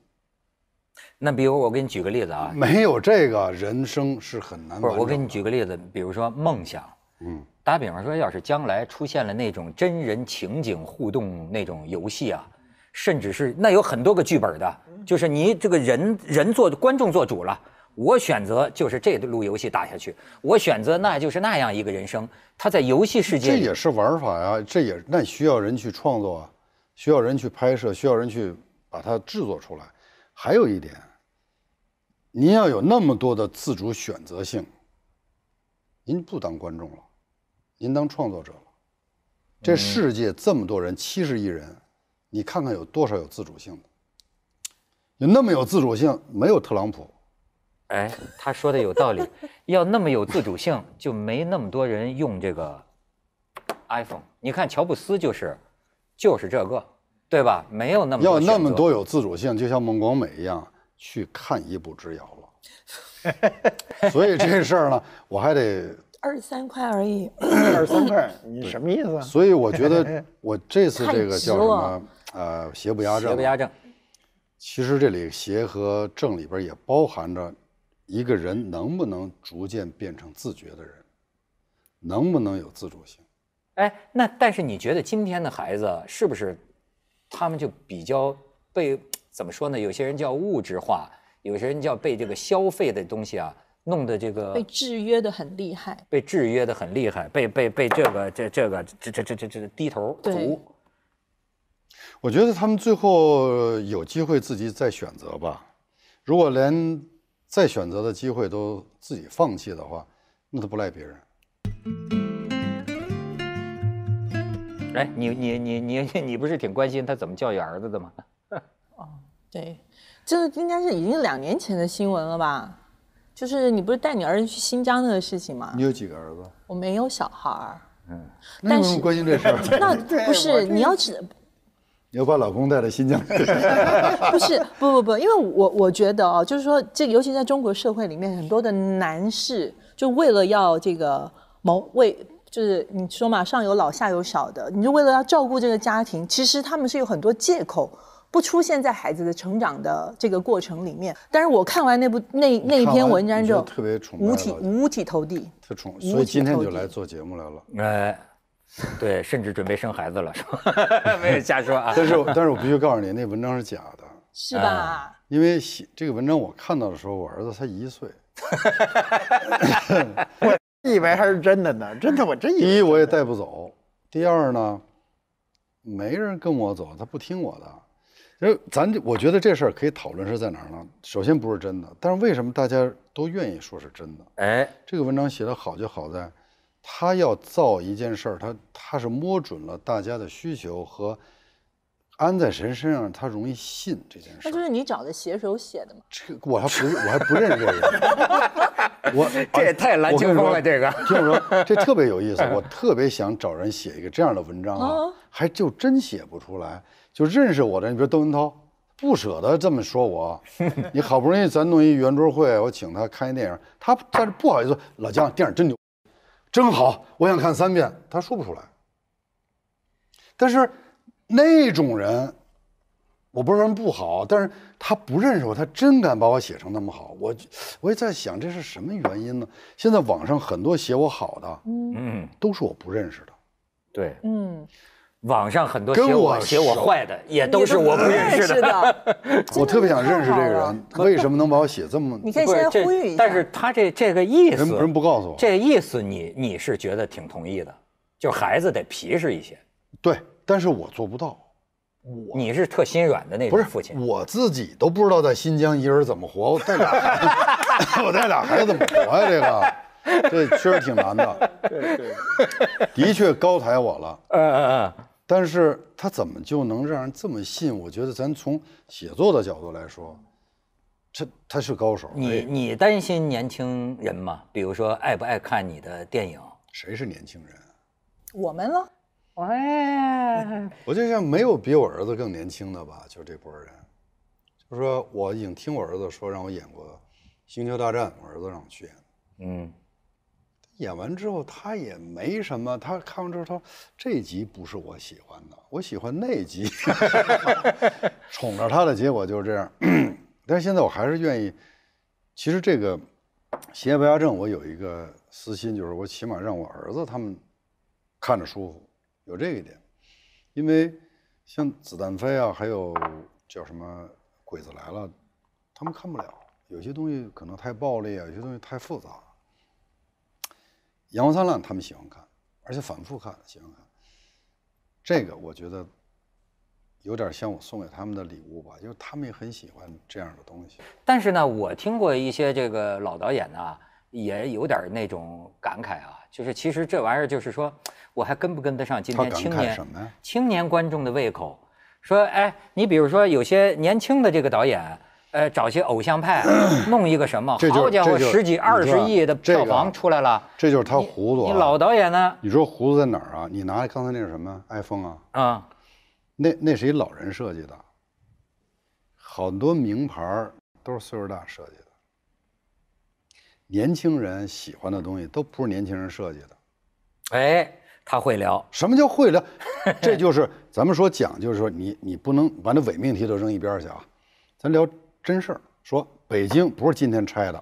那比如我给你举个例子啊，没有这个，人生是很难不是。我给你举个例子，比如说梦想，嗯，打比方说，要是将来出现了那种真人情景互动那种游戏啊，甚至是那有很多个剧本的，就是你这个人人做观众做主了，我选择就是这路游戏打下去，我选择那就是那样一个人生，他在游戏世界里这也是玩法呀，这也那需要人去创作啊，需要人去拍摄，需要人去把它制作出来。还有一点，您要有那么多的自主选择性，您不当观众了，您当创作者了。这世界这么多人，七十亿人，你看看有多少有自主性的？有那么有自主性，没有特朗普。哎，他说的有道理，要那么有自主性，就没那么多人用这个 iPhone。你看乔布斯就是，就是这个，对吧？没有那么多要那么多有自主性，就像孟广美一样去看一步之遥了。[laughs] 所以这事儿呢，我还得，[laughs] 二十三块而已，二十三块，[laughs] 你什么意思啊？所以我觉得我这次这个叫什么？呃，邪不压正。邪不压正。其实这里邪和正里边也包含着一个人能不能逐渐变成自觉的人，能不能有自主性。哎，那但是你觉得今天的孩子是不是，他们就比较被怎么说呢？有些人叫物质化，有些人叫被这个消费的东西啊弄得这个被制约的很厉害。被制约的很厉害，被被被这个这这个这这这这这低头对族。我觉得他们最后有机会自己再选择吧。如果连再选择的机会都自己放弃的话，那都不赖别人。哎，你你你你 [laughs] 你不是挺关心他怎么教育儿子的吗？[laughs] 哦对，这应该是已经两年前的新闻了吧？就是你不是带你儿子去新疆那个事情吗你？有几个儿子？我没有小孩儿，那你关心这事儿？[laughs] 那不是你要知你要把老公带到新疆 [laughs] 去？不是不不不，因为我我觉得啊，就是说这个，尤其在中国社会里面，很多的男士就为了要这个谋为，就是你说嘛，上有老下有小的，你就为了要照顾这个家庭，其实他们是有很多借口。不出现在孩子的成长的这个过程里面，但是我看完那部那那一篇文章之后，特别崇拜五体五体投地。特宠，所以今天就来做节目来了。哎，[laughs] 对，甚至准备生孩子了，是吧？[laughs] 没有瞎说啊。但是我但是我必须告诉你，那文章是假的，[laughs] 是吧？因为写这个文章我看到的时候，我儿子才一岁。我以为还是真的呢，真的我真以为第一我也带不走，第二呢，没人跟我走，他不听我的。因为咱这我觉得这事儿可以讨论是在哪儿呢？首先不是真的，但是为什么大家都愿意说是真的？哎，这个文章写得好就好在，他要造一件事儿，他他是摸准了大家的需求和安在谁身上，他容易信这件事儿。那就是你找的写手写的吗？这个我还不我还不认识这个人，[laughs] 我这也太蓝青风了，这个。听我说，[laughs] 这特别有意思，我特别想找人写一个这样的文章啊哦，还就真写不出来。就认识我的，你比如窦文涛，不舍得这么说我。你好不容易咱弄一圆桌会，我请他看一电影，他但是不好意思，老姜电影真牛，真好，我想看三遍，他说不出来。但是那种人，我不是说人不好，但是他不认识我，他真敢把我写成那么好，我我也在想这是什么原因呢？现在网上很多写我好的，嗯，都是我不认识的。对，嗯，网上很多跟写我我写我坏的，也都是我不认识的。的。[laughs] 我特别想认识这个人，为什么能把我写这么？你可以现在不是这呼吁一下。但是他这这个意思，人人不告诉我。这个意思你你是觉得挺同意的，就孩子得皮实一些，对，但是我做不到。我你是特心软的那不是种父亲。我自己都不知道在新疆一人怎么活，我带俩孩子，[laughs] 我带俩孩子怎么活呀？这个，这确实挺难的。对对，的确高抬我了，嗯嗯嗯，但是他怎么就能让人这么信？我觉得咱从写作的角度来说，这他是高手。你哎你担心年轻人吗？比如说爱不爱看你的电影？谁是年轻人？我们了，哎，我就像没有比我儿子更年轻的吧，就这波人。就是说我已经听我儿子说让我演过《星球大战》，我儿子让我去演。嗯，演完之后他也没什么，他看完之后他说这集不是我喜欢的，我喜欢那集，[laughs] 宠着他的结果就是这样。[clears throat] 但是现在我还是愿意，其实这个邪不压正，我有一个私心，就是我起码让我儿子他们看着舒服，有这一点，因为像子弹飞啊，还有叫什么鬼子来了，他们看不了，有些东西可能太暴力啊，有些东西太复杂。阳光灿烂他们喜欢看，而且反复看，喜欢看。这个我觉得有点像我送给他们的礼物吧，就是他们也很喜欢这样的东西。但是呢，我听过一些这个老导演呢，也有点那种感慨啊，就是其实这玩意儿就是说，我还跟不跟得上今天青年什么呀？青年观众的胃口？说，哎，你比如说有些年轻的这个导演，呃，找些偶像派 [clears throat] 弄一个什么，好家伙，十几二十亿的票房出来了，这就是他你糊涂、啊。你老导演呢？你说糊涂在哪儿啊？你拿刚才那是什么 iPhone 啊？啊，那那是一老人设计的，好多名牌都是岁数大设计的。年轻人喜欢的东西都不是年轻人设计的。哎，他会聊，什么叫会聊？[laughs] 这就是咱们说讲，就是说你你不能把那伪命题都扔一边去啊，咱聊真事儿。说北京不是今天拆的，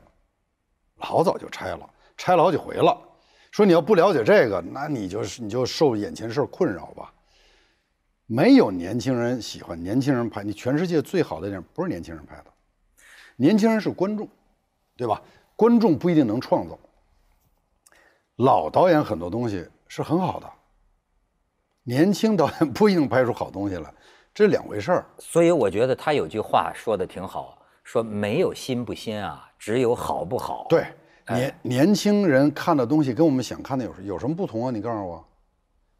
老早就拆了，拆了好几回了。说你要不了解这个，那你就是你就受眼前事儿困扰吧。没有年轻人喜欢年轻人拍，你全世界最好的电影不是年轻人拍的，年轻人是观众，对吧？观众不一定能创造。老导演很多东西是很好的，年轻导演不一定拍出好东西来，这是两回事儿。所以我觉得他有句话说的挺好，说没有新不新啊，只有好不好。对，年年轻人看的东西跟我们想看的有有什么不同啊？你告诉我，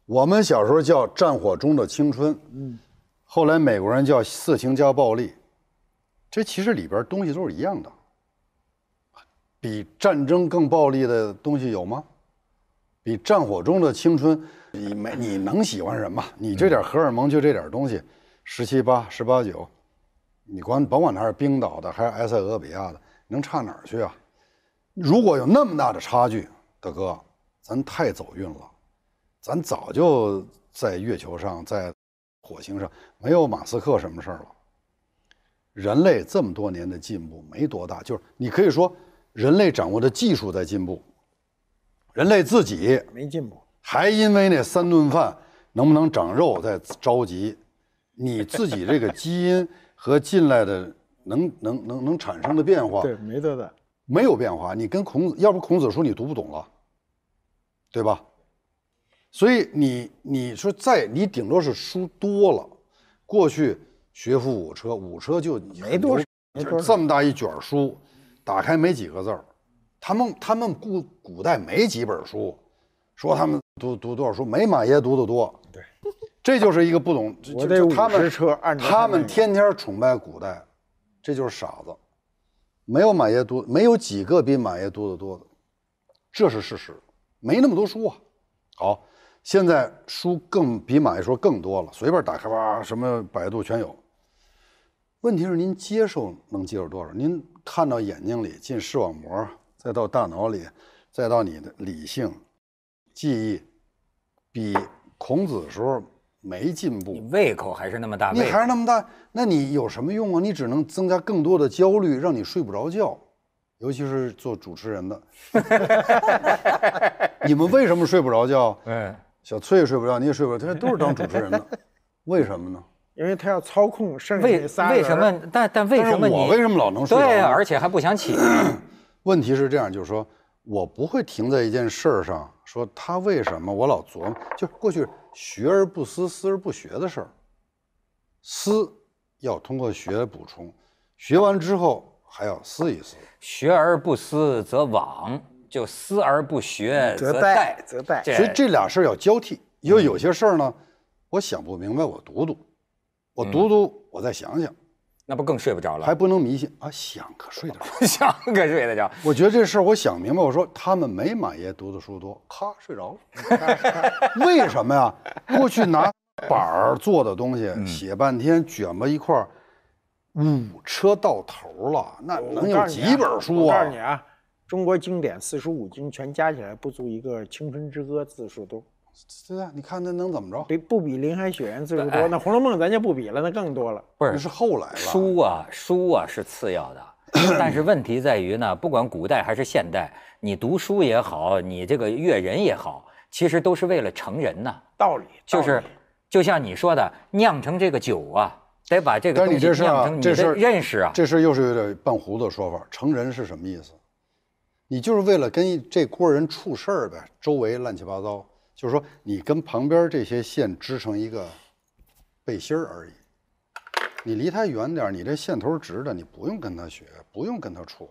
我们小时候叫《战火中的青春》，嗯，后来美国人叫色情加暴力，这其实里边东西都是一样的。比战争更暴力的东西有吗？比战火中的青春，你没你能喜欢什么？你这点荷尔蒙就这点东西，十七八、十八九，你管甭管他是冰岛的还是埃塞俄比亚的，能差哪儿去啊？如果有那么大的差距，大哥，咱太走运了，咱早就在月球上，在火星上，没有马斯克什么事儿了。人类这么多年的进步没多大，就是你可以说人类掌握的技术在进步。人类自己没进步，还因为那三顿饭能不能长肉在着急，你自己这个基因和进来的能能能能产生的变化，对，没多大，没有变化。你跟孔子，要不孔子说你读不懂了，对吧？所以你你说在你顶多是书多了，过去学富五车，五车就没多这么大一卷书，打开没几个字儿。他们他们古古代没几本书，说他们读读多少书，没马爷读的多。对，这就是一个不懂。我得他们车，他们天天崇拜古代，这就是傻子。没有马爷多，没有几个比马爷多得多的，这是事实。没那么多书啊。好，现在书更比马爷说更多了，随便打开吧，什么百度全有。问题是您接受能接受多少？您看到眼睛里进视网膜。再到大脑里，再到你的理性、记忆，比孔子的时候没进步。你胃口还是那么大，你还是那么大，那你有什么用啊？你只能增加更多的焦虑，让你睡不着觉，尤其是做主持人的。[laughs] 你们为什么睡不着觉？[laughs] 嗯，小翠睡不着，你也睡不着，他都是当主持人的，为什么呢？因为他要操控剩下那仨为什么？但但为什么我为什么老能睡？对，而且还不想起。[clears throat] 问题是这样，就是说我不会停在一件事儿上，说他为什么我老琢磨，就过去学而不思，思而不学的事儿。思要通过学补充，学完之后还要思一思。学而不思则罔，就思而不学则殆，则殆。所以这俩事儿要交替，因为有些事儿呢，我想不明白，我读读，我读读，我再想想。那不更睡不着了？还不能迷信啊！想可睡得着，[laughs] 想可睡得着。我觉得这事儿我想明白，我说他们没马爷读的书多，咔睡着了。[laughs] 为什么呀？过去拿板儿做的东西写半天，卷吧一块儿，五车到头了，那能有几本书啊？我告诉你啊，中国经典四书五经全加起来不足一个《青春之歌》字数多。对啊，你看那能怎么着？比不比林海雪原字数多？那《红楼梦》咱就不比了，那更多了。不是，是后来了。书啊，书啊是次要的，但是问题在于呢，不管古代还是现代，你读书也好，你这个阅人也好，其实都是为了成人呐。道理就是，就像你说的，酿成这个酒啊，得把这个东西酿成你的认识啊。这事又是有点半糊的说法。成人是什么意思？你就是为了跟这锅人处事儿呗，周围乱七八糟。就是说，你跟旁边这些线织成一个背心儿而已。你离它远点你这线头直的，你不用跟他学，不用跟他处。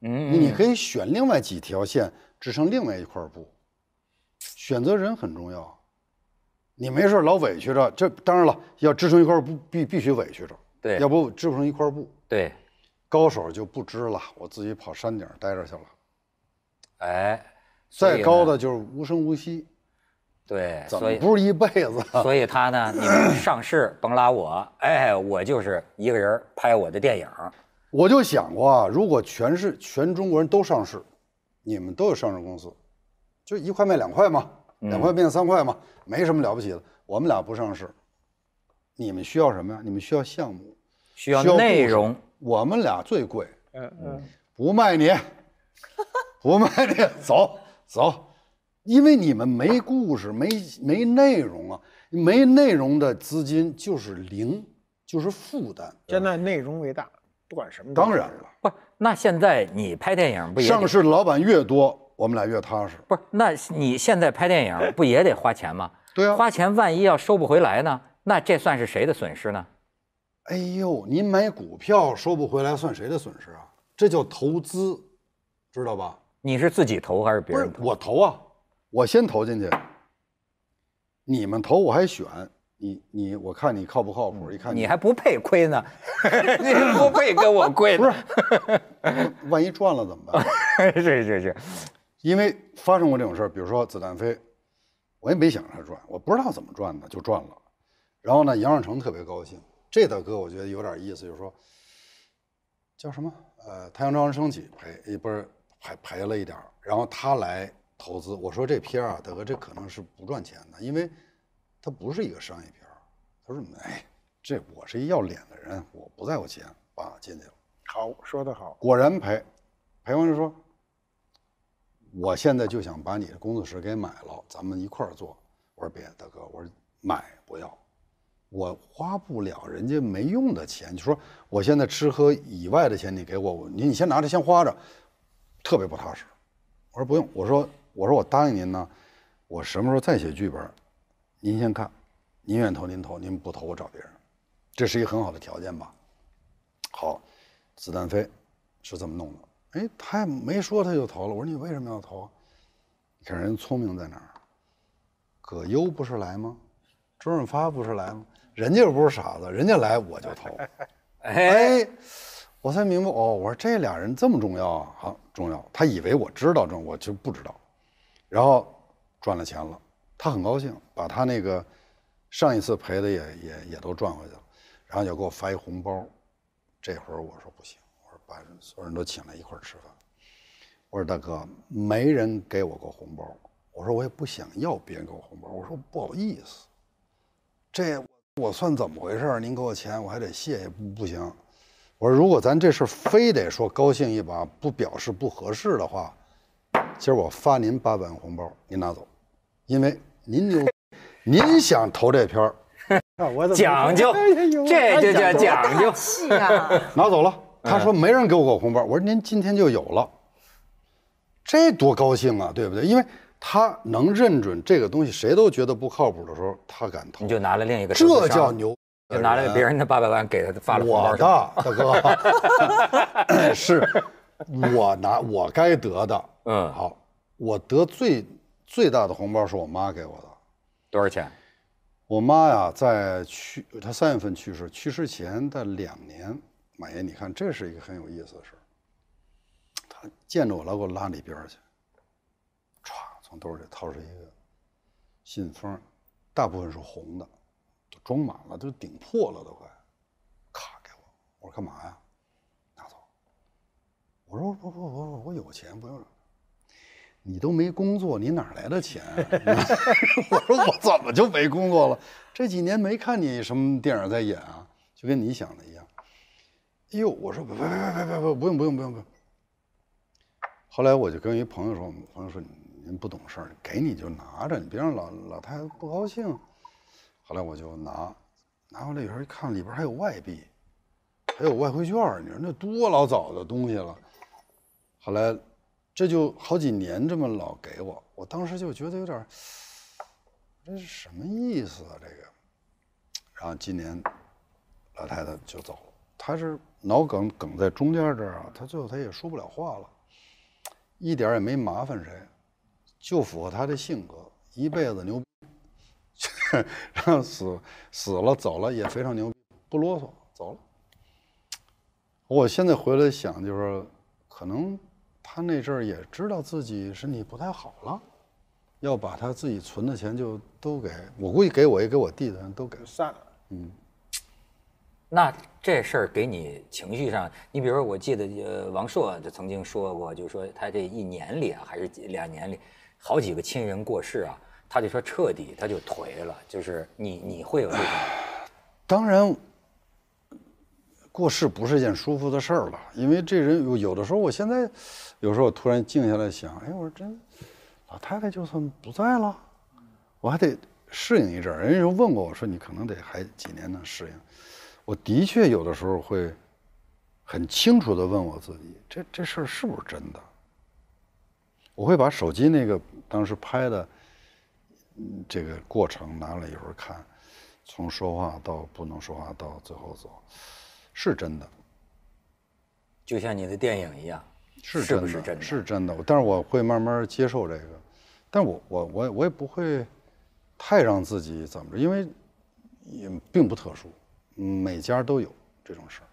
嗯，你可以选另外几条线织成另外一块布。选择人很重要。你没事老委屈着，这当然了，要织成一块布必必须委屈着。对，要不织不成一块布。对，高手就不织了，我自己跑山顶待着去了。哎。再高的就是无声无息，对，所以不是一辈子？[laughs] 所以他呢，你们上市甭拉我，哎，我就是一个人拍我的电影。我就想过啊，如果全是全中国人都上市，你们都有上市公司，就一块卖两块嘛，两块变三块嘛，没什么了不起的。我们俩不上市，你们需要什么呀？你们需要项目，需要内容。我们俩最贵，嗯嗯，不卖你，[laughs] 不卖你，走。走，因为你们没故事，没没内容啊，没内容的资金就是零，就是负担。现在内容为大，不管什么。当然了，不，那现在你拍电影不也上市的老板越多，我们俩越踏实。不是？那你现在拍电影不也得花钱吗？对啊花钱万一要收不回来呢？那这算是谁的损失呢？哎呦，您买股票收不回来，算谁的损失啊？这叫投资，知道吧？你是自己投还是别人投？我投啊，我先投进去，你们投我还选你你，我看你靠不靠谱？一看你还不配亏呢，[laughs] 你不配跟我 [laughs] 亏。不是，万一赚了怎么办？[laughs] 是是是，因为发生过这种事儿，比如说子弹飞，我也没想着他赚，我不知道怎么赚的就赚了。然后呢，杨尚成特别高兴，这大哥我觉得有点意思，就是说叫什么？呃，太阳照常升起赔，也不是赔赔了一点儿然后他来投资。我说这片儿啊，大哥，这可能是不赚钱的，因为它不是一个商业片儿。他说，哎，这我是一要脸的人，我不在乎钱，爸进去了。好，说得好。果然赔，赔完就说，我现在就想把你的工作室给买了，咱们一块儿做。我说别，大哥，我说买不要，我花不了人家没用的钱。就说我现在吃喝以外的钱你给我，我你你先拿着先花着，特别不踏实。我说不用，我说我说我答应您呢，我什么时候再写剧本，您先看，您愿意投您投，您不投我找别人，这是一个很好的条件吧。好，子弹飞是这么弄的。哎，他也没说他就投了。我说你为什么要投？你看人聪明在哪儿？葛优不是来吗？周润发不是来吗？人家又不是傻子，人家来我就投。[laughs] 哎，哎，我才明白哦，我说这俩人这么重要啊，好重要。他以为我知道这，我就不知道。然后赚了钱了，他很高兴，把他那个上一次赔的也也也都赚回去了，然后就给我发一红包。这会儿我说不行，我说把所有人都请来一块儿吃饭。我说大哥，没人给我过红包，我说我也不想要别人给我红包，我说不好意思，这我算怎么回事？您给我钱，我还得谢谢，不不行。我说如果咱这事儿非得说高兴一把，不表示不合适的话，今儿我发您八百万红包，您拿走，因为您牛，您想投这片儿，[laughs] 啊我怎么讲究这就叫讲究。气啊！[laughs] 拿走了。他说没人给我过红包，我说您今天就有了，这多高兴啊，对不对？因为他能认准这个东西，谁都觉得不靠谱的时候，他敢投你，就拿了另一个这叫牛。就拿了别人的八百万给他发了红包我的大哥，[laughs] 是我拿我该得的。嗯好，我得最最大的红包是我妈给我的。多少钱？我妈呀，在去她三月份去世，去世前的两年，马爷，你看这是一个很有意思的事儿。她见着我了给我拉里边儿去，歘，从兜里掏出一个信封，大部分是红的，都装满了，都顶破了都快，咔给我，我说干嘛呀？拿走。我说不不不不，我有钱，不用。你都没工作，你哪来的钱？[laughs] 我说我怎么就没工作了？这几年没看你什么电影在演啊，就跟你想的一样。哎呦，我说别别别别别，不用不用不用不用。后来我就跟一朋友说，我朋友说您不懂事儿，给你就拿着，你别让老老太太不高兴。后来我就拿，拿回来以后一看，里边还有外币，还有外汇券，你说那多老早的东西了。后来这就好几年这么老给我，我当时就觉得有点，这是什么意思啊？这个。然后今年老太太就走了，她是脑梗梗在中间这儿啊，她最后她也说不了话了，一点也没麻烦谁，就符合她的性格，一辈子牛，[laughs] 然后死死了走了也非常牛逼，不啰嗦走了。我现在回来想，就是说可能他那阵儿也知道自己身体不太好了，要把他自己存的钱就都给我，估计给我也给我弟的人都给。散了。嗯那这事儿给你情绪上，你比如说，我记得呃，王朔就曾经说过，就是说他这一年里啊，还是几两年里，好几个亲人过世啊，他就说彻底他就颓了，就是你你会有这种，当然，过世不是件舒服的事儿了，因为这人有的时候，我现在有时候我突然静下来想，哎，我说真，老太太就算不在了，我还得适应一阵儿。人家就问过我说，你可能得还几年能适应。我的确有的时候会很清楚的问我自己，这这事儿是不是真的？我会把手机那个当时拍的，这个过程拿了一会儿看，从说话到不能说话到最后走，是真的，就像你的电影一样，是真的，是不是真的？是真的。但是我会慢慢接受这个，但我我我我也不会太让自己怎么着，因为也并不特殊，嗯每家都有这种事儿。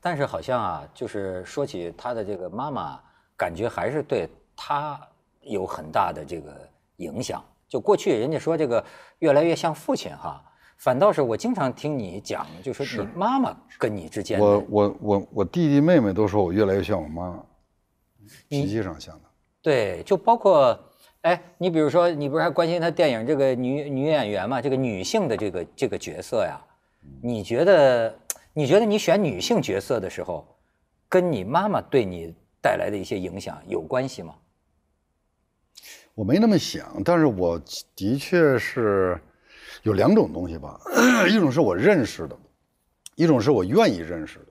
但是好像啊，就是说起他的这个妈妈，感觉还是对他有很大的这个影响。就过去人家说这个越来越像父亲哈，反倒是我经常听你讲，就说你妈妈跟你之间的，我我我我弟弟妹妹都说我越来越像我妈，你脾气上像的。对，就包括哎，你比如说，你不是还关心他电影这个女女演员嘛？这个女性的这个这个角色呀，你觉得你觉得你选女性角色的时候，跟你妈妈对你带来的一些影响有关系吗？我没那么想，但是我的确是有两种东西吧，一种是我认识的，一种是我愿意认识的，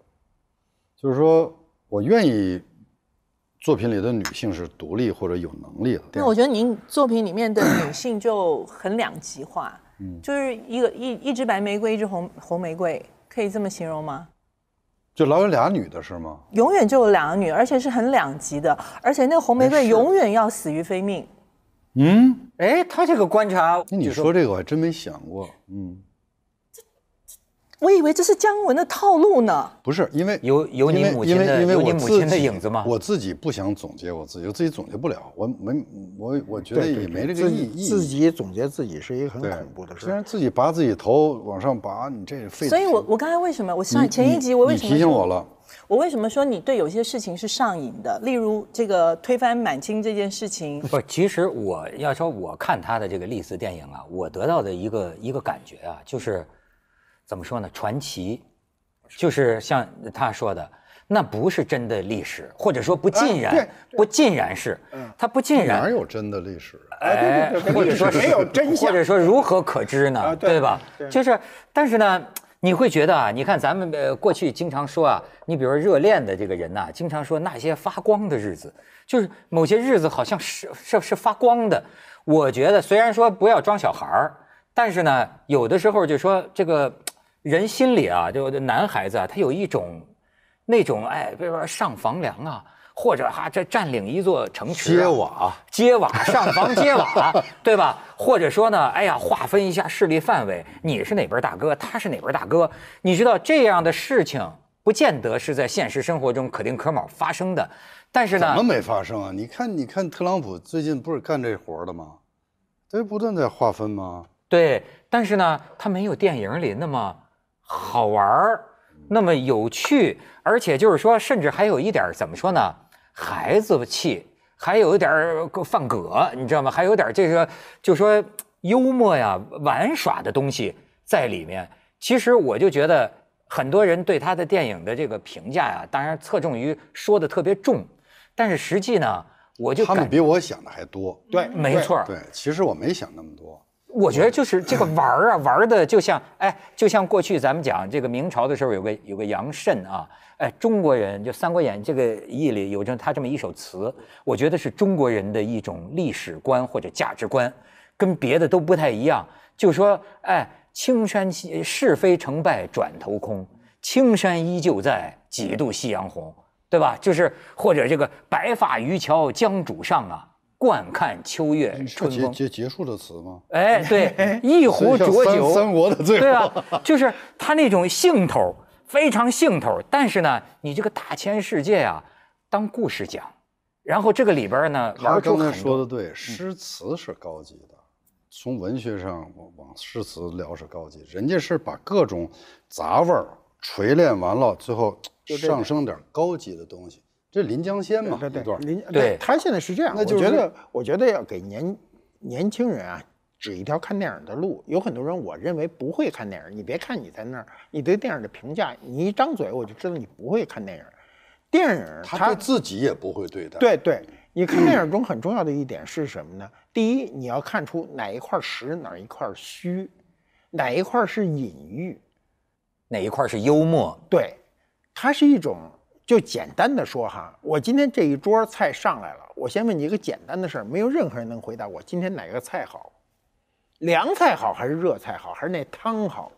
就是说我愿意作品里的女性是独立或者有能力的。那我觉得您作品里面的女性就很两极化，就是一个一一只白玫瑰，一只红红玫瑰，可以这么形容吗？就老有俩女的是吗？永远就有两个女，而且是很两极的，而且那个红玫瑰永远要死于非命。嗯，哎，他这个观察，那你说这个我还真没想过。嗯，我以为这是姜文的套路呢。不是因为有有你母亲的因为因为有你母亲的影子吗我自己不想总结我自己，我自己总结不了，我没我我觉得也没这个自意义。己自己总结自己是一个很恐怖的事虽。然自己拔自己头往上拔，你这费。所以我我刚才为什么我上前一集我为什么你提醒我了？我为什么说你对有些事情是上瘾的？例如这个推翻满清这件事情，不，其实我要说，我看他的这个历史电影啊，我得到的一个一个感觉啊，就是怎么说呢？传奇，就是像他说的，那不是真的历史，或者说不尽然，哎不尽然是，它不尽然哪，有真的历史？啊哎对对对或者说没有真相或者说如何可知呢？啊对吧？对就是，但是呢，你会觉得啊，你看咱们呃过去经常说啊，你比如说热恋的这个人呐、经常说那些发光的日子，就是某些日子好像是是是发光的。我觉得虽然说不要装小孩儿，但是呢，有的时候就说这个人心里啊，就男孩子啊，他有一种那种哎，比如说上房梁啊。或者哈，这占领一座城池、啊，揭瓦揭瓦上房揭瓦，[laughs] 对吧？或者说呢，哎呀，划分一下势力范围，你是哪边大哥，他是哪边大哥。你知道这样的事情，不见得是在现实生活中可丁可卯发生的，但是呢怎么，没发生啊？你看，你看特朗普最近不是干这活的吗？他不断在划分吗？对，但是呢，他没有电影里那么好玩儿，那么有趣，而且就是说，甚至还有一点怎么说呢，孩子气，还有一点儿犯葛，你知道吗？还有点儿这个，就说幽默呀、玩耍的东西在里面。其实我就觉得，很多人对他的电影的这个评价呀，当然侧重于说的特别重，但是实际呢，我就他们比我想的还多。对，没错儿，对，其实我没想那么多。我觉得就是这个玩儿啊，玩儿的就像哎，就像过去咱们讲这个明朝的时候，有个有个杨慎啊，哎，中国人就《三国演义》这个义里有着他这么一首词，我觉得是中国人的一种历史观或者价值观，跟别的都不太一样。就说哎，青山是非成败转头空，青山依旧在，几度夕阳红，对吧？就是或者这个白发渔樵江渚上啊，惯看秋月春风。结结结束的词吗？哎，对，[laughs] 一壶浊酒，三三国的最后对啊，就是他那种兴头非常兴头，但是呢，你这个大千世界啊，当故事讲，然后这个里边呢他玩出刚才很多，嗯。说的对，诗词是高级的，从文学上往往诗词聊是高级，人家是把各种杂味儿锤炼完了，最后上升点高级的东西。这临江仙嘛，对他现在是这样，那就是我觉得，我觉得要给年年轻人啊指一条看电影的路。有很多人我认为不会看电影，你别看你在那儿，你对电影的评价，你一张嘴我就知道你不会看电影。电影他对自己也不会对待。，对对，你看电影中很重要的一点是什么呢？第一，你要看出哪一块实，哪一块虚，哪一块是隐喻。哪一块是幽默？对，它是一种就简单的说哈，我今天这一桌菜上来了，我先问你一个简单的事儿，没有任何人能回答我今天哪个菜好，凉菜好还是热菜好，还是那汤好？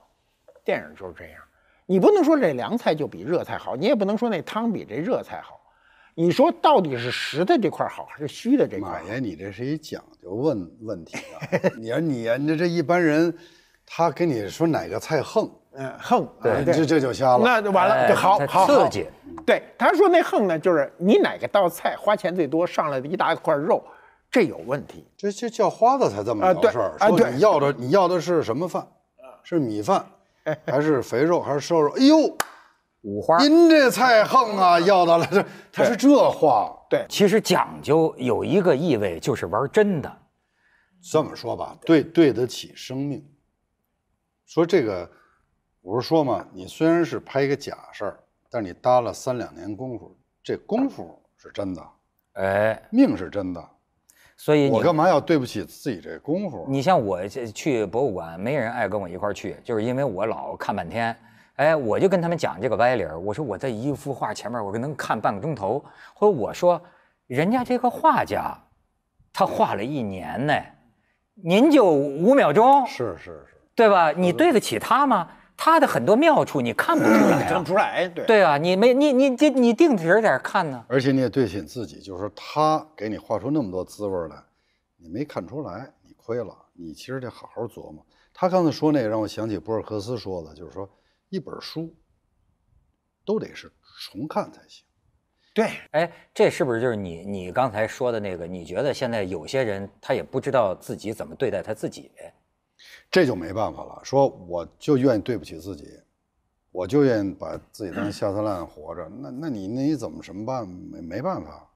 电影就是这样，你不能说这凉菜就比热菜好，你也不能说那汤比这热菜好，你说到底是实的这块好还是虚的这块好？马爷，你这是一讲究问问题啊！你说你呀，你这一般人，他跟你说哪个菜横，嗯，横，对这这就瞎了。那就完了，好好好刺激。对，他说那横呢，就是你哪个道菜花钱最多，上来的一大块肉，这有问题。这这叫花子才这么啊对聊事儿。说啊对你要的你要的是什么饭？是米饭，还是肥肉，还是瘦肉？哎呦，[laughs] 五花。您这菜横啊，要到了这，他是这话。对，其实讲究有一个意味，就是玩真的。这么说吧，对对得起生命。说这个，我是说嘛，你虽然是拍一个假事儿，但是你搭了三两年功夫，这功夫是真的，哎，命是真的。所以你我干嘛要对不起自己这功夫？你像我这去博物馆，没人爱跟我一块儿去，就是因为我老看半天。哎，我就跟他们讲这个歪理儿，我说我在一幅画前面，我能看半个钟头，或者我说人家这个画家，他画了一年呢，您就五秒钟，是是是，对吧？你对得起他吗？他的很多妙处你看不出来看啊不。出来，对对啊，你没你你这你定直点看呢。而且你也对得起自己，就是说他给你画出那么多滋味儿来，你没看出来，你亏了。你其实得好好琢磨。他刚才说那个让我想起博尔赫斯说的，就是说一本书都得是重看才行。对，哎，这是不是就是你你刚才说的那个？你觉得现在有些人他也不知道自己怎么对待他自己？这就没办法了。说我就愿意对不起自己，我就愿意把自己当 [clears throat] 下三滥活着。那那你那你怎么什么办？没没办法。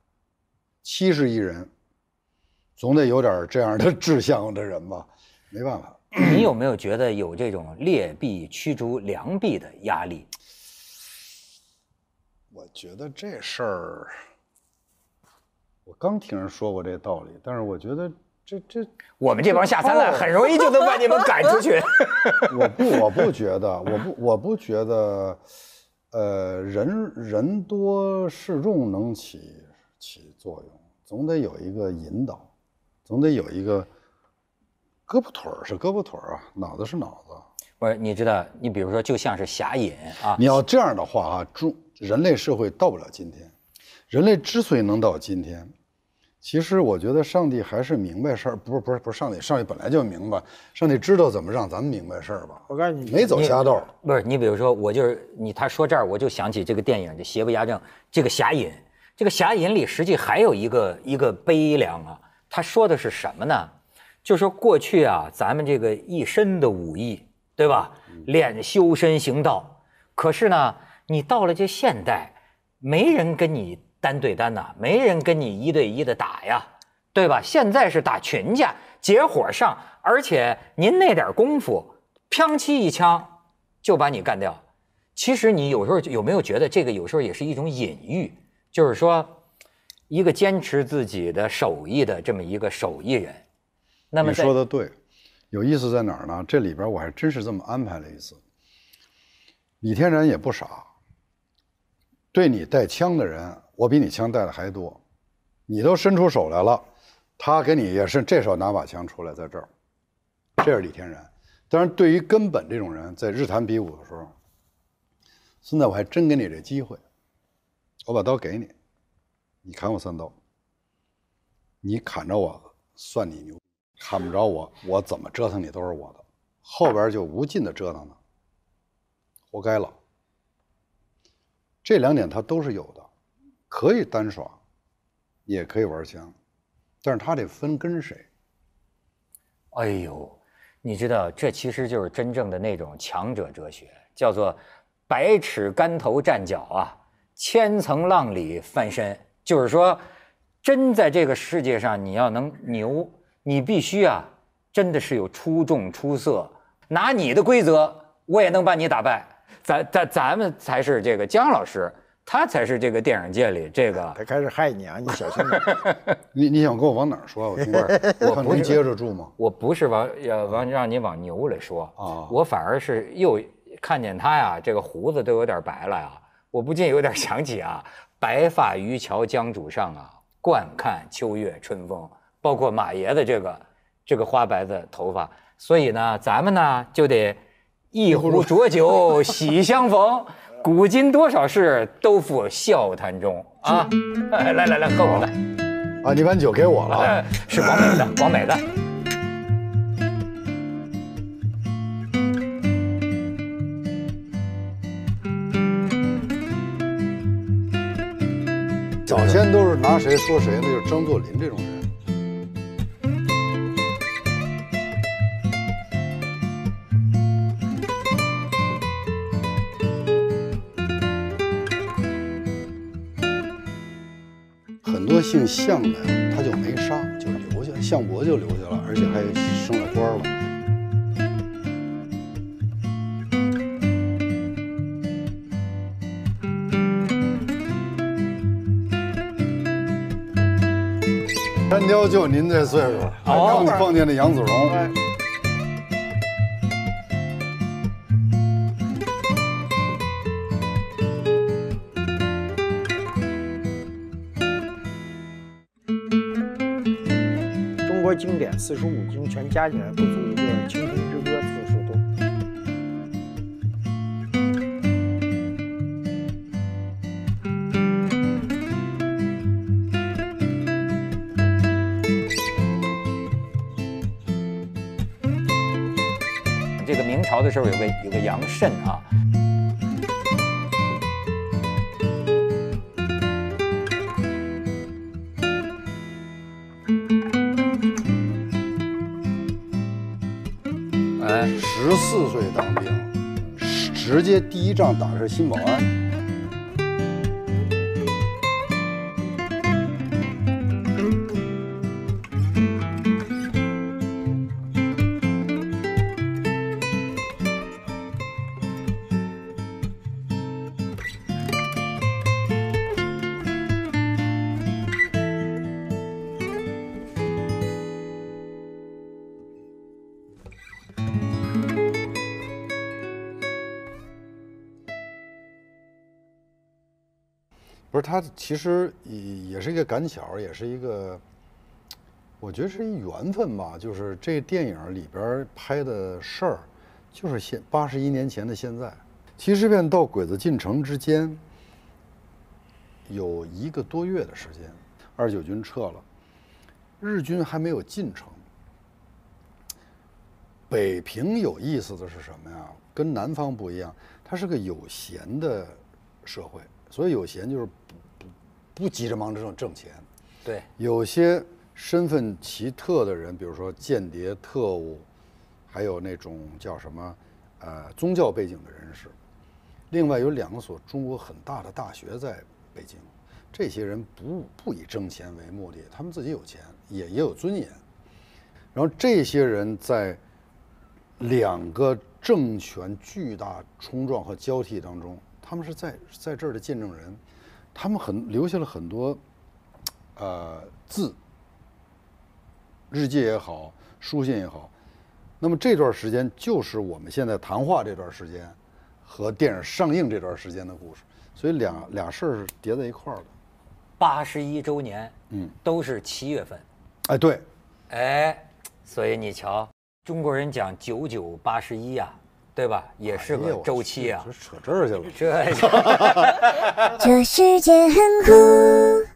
七十亿人，总得有点这样的 [laughs] 志向的人吧？没办法。你有没有觉得有这种劣币驱逐良币的压力？[sniffs] 我觉得这事儿，我刚听人说过这道理，但是我觉得这这，我们这帮下三滥很容易就能把你们赶出去。[laughs] 我不我不觉得，我不我不觉得，呃，人人多势众能起起作用，总得有一个引导，总得有一个胳膊腿儿是胳膊腿儿啊，脑子是脑子。不是，你知道，你比如说，就像是侠隐啊，你要这样的话啊，中人类社会到不了今天。人类之所以能到今天，其实我觉得上帝还是明白事儿，不是不是不是上帝，上帝本来就明白，上帝知道怎么让咱们明白事儿吧。我告诉你，没走瞎道，不是你比如说，我就是你，他说这儿我就想起这个电影《这邪不压正》，这个侠隐，这个侠隐里实际还有一个一个悲凉啊。他说的是什么呢？就说过去啊，咱们这个一身的武艺，对吧？练修身行道，可是呢，你到了这现代，没人跟你单对单呐、没人跟你一对一的打呀，对吧？现在是打群架，结伙上，而且您那点功夫，砰叽一枪就把你干掉。其实你有时候有没有觉得这个有时候也是一种隐喻，就是说，一个坚持自己的手艺的这么一个手艺人，那么你说的对，有意思在哪儿呢？这里边我还真是这么安排了一次。李天然也不傻，对你带枪的人，我比你枪带的还多，你都伸出手来了，他给你也是这手拿把枪出来，在这儿，这是李天然。当然，对于根本这种人，在日坛比武的时候，现在我还真给你这机会，我把刀给你，你砍我三刀，你砍着我算你牛，砍不着我，我怎么折腾你都是我的，后边就无尽的折腾了，活该了。这两点他都是有的，可以单耍，也可以玩枪，但是他得分跟谁。哎呦，你知道，这其实就是真正的那种强者哲学，叫做“百尺竿头站脚啊，千层浪里翻身”。就是说，真在这个世界上，你要能牛，你必须啊，真的是有出众出色。拿你的规则，我也能把你打败。咱咱咱们才是这个姜老师，他才是这个电影界里这个。[laughs] 他开始害你啊，你小心点。[laughs] 你你想跟我往哪儿说？我听着，[laughs] 我不能接着住吗？我不是往要往让你往牛里说啊我反而是又看见他呀，这个胡子都有点白了呀，我不禁有点想起啊，白发渔樵江渚上啊，惯看秋月春风，包括马爷的这个这个花白的头发，所以呢，咱们呢就得一壶浊酒喜相逢，古今多少事，都付笑谈中啊！[laughs] 来来来，喝我的，啊，你把酒给我了是王美的，[laughs] 王美的。早先都是拿谁说谁，那就是张作霖这种人。姓项的，他就没杀，就留下，项伯就留下了，而且还升了官了。山雕就您这岁数，哦刚碰见那杨子荣，中国经典四书五经全加起来不足一个《青春之歌》字数多。这个明朝的时候有个有个杨慎啊，直接第一仗打的是新保安。他，其实也也是一个赶巧，也是一个，我觉得是一缘分吧。就是这电影里边拍的事儿，就是现八十一年前的现在。其实片到鬼子进城之间，有一个多月的时间，二九军撤了，日军还没有进城。北平有意思的是什么呀？跟南方不一样，它是个有闲的社会。所以有闲就是不不不急着忙着挣挣钱。对，有些身份奇特的人，比如说间谍、特务，还有那种叫什么呃宗教背景的人士。另外有两所中国很大的大学在北京，这些人不不以挣钱为目的，他们自己有钱，也也有尊严。然后这些人在两个政权巨大冲撞和交替当中，他们是在在这儿的见证人，他们很留下了很多呃字，日记也好，书信也好。那么这段时间就是我们现在谈话这段时间和电影上映这段时间的故事，所以两俩事儿是叠在一块儿的。八十一周年，嗯，都是七月份，哎，对，哎，所以你瞧，中国人讲九九八十一呀，对吧？也是个周期啊这。扯这儿去了。这 [laughs] [laughs] 这世界很酷。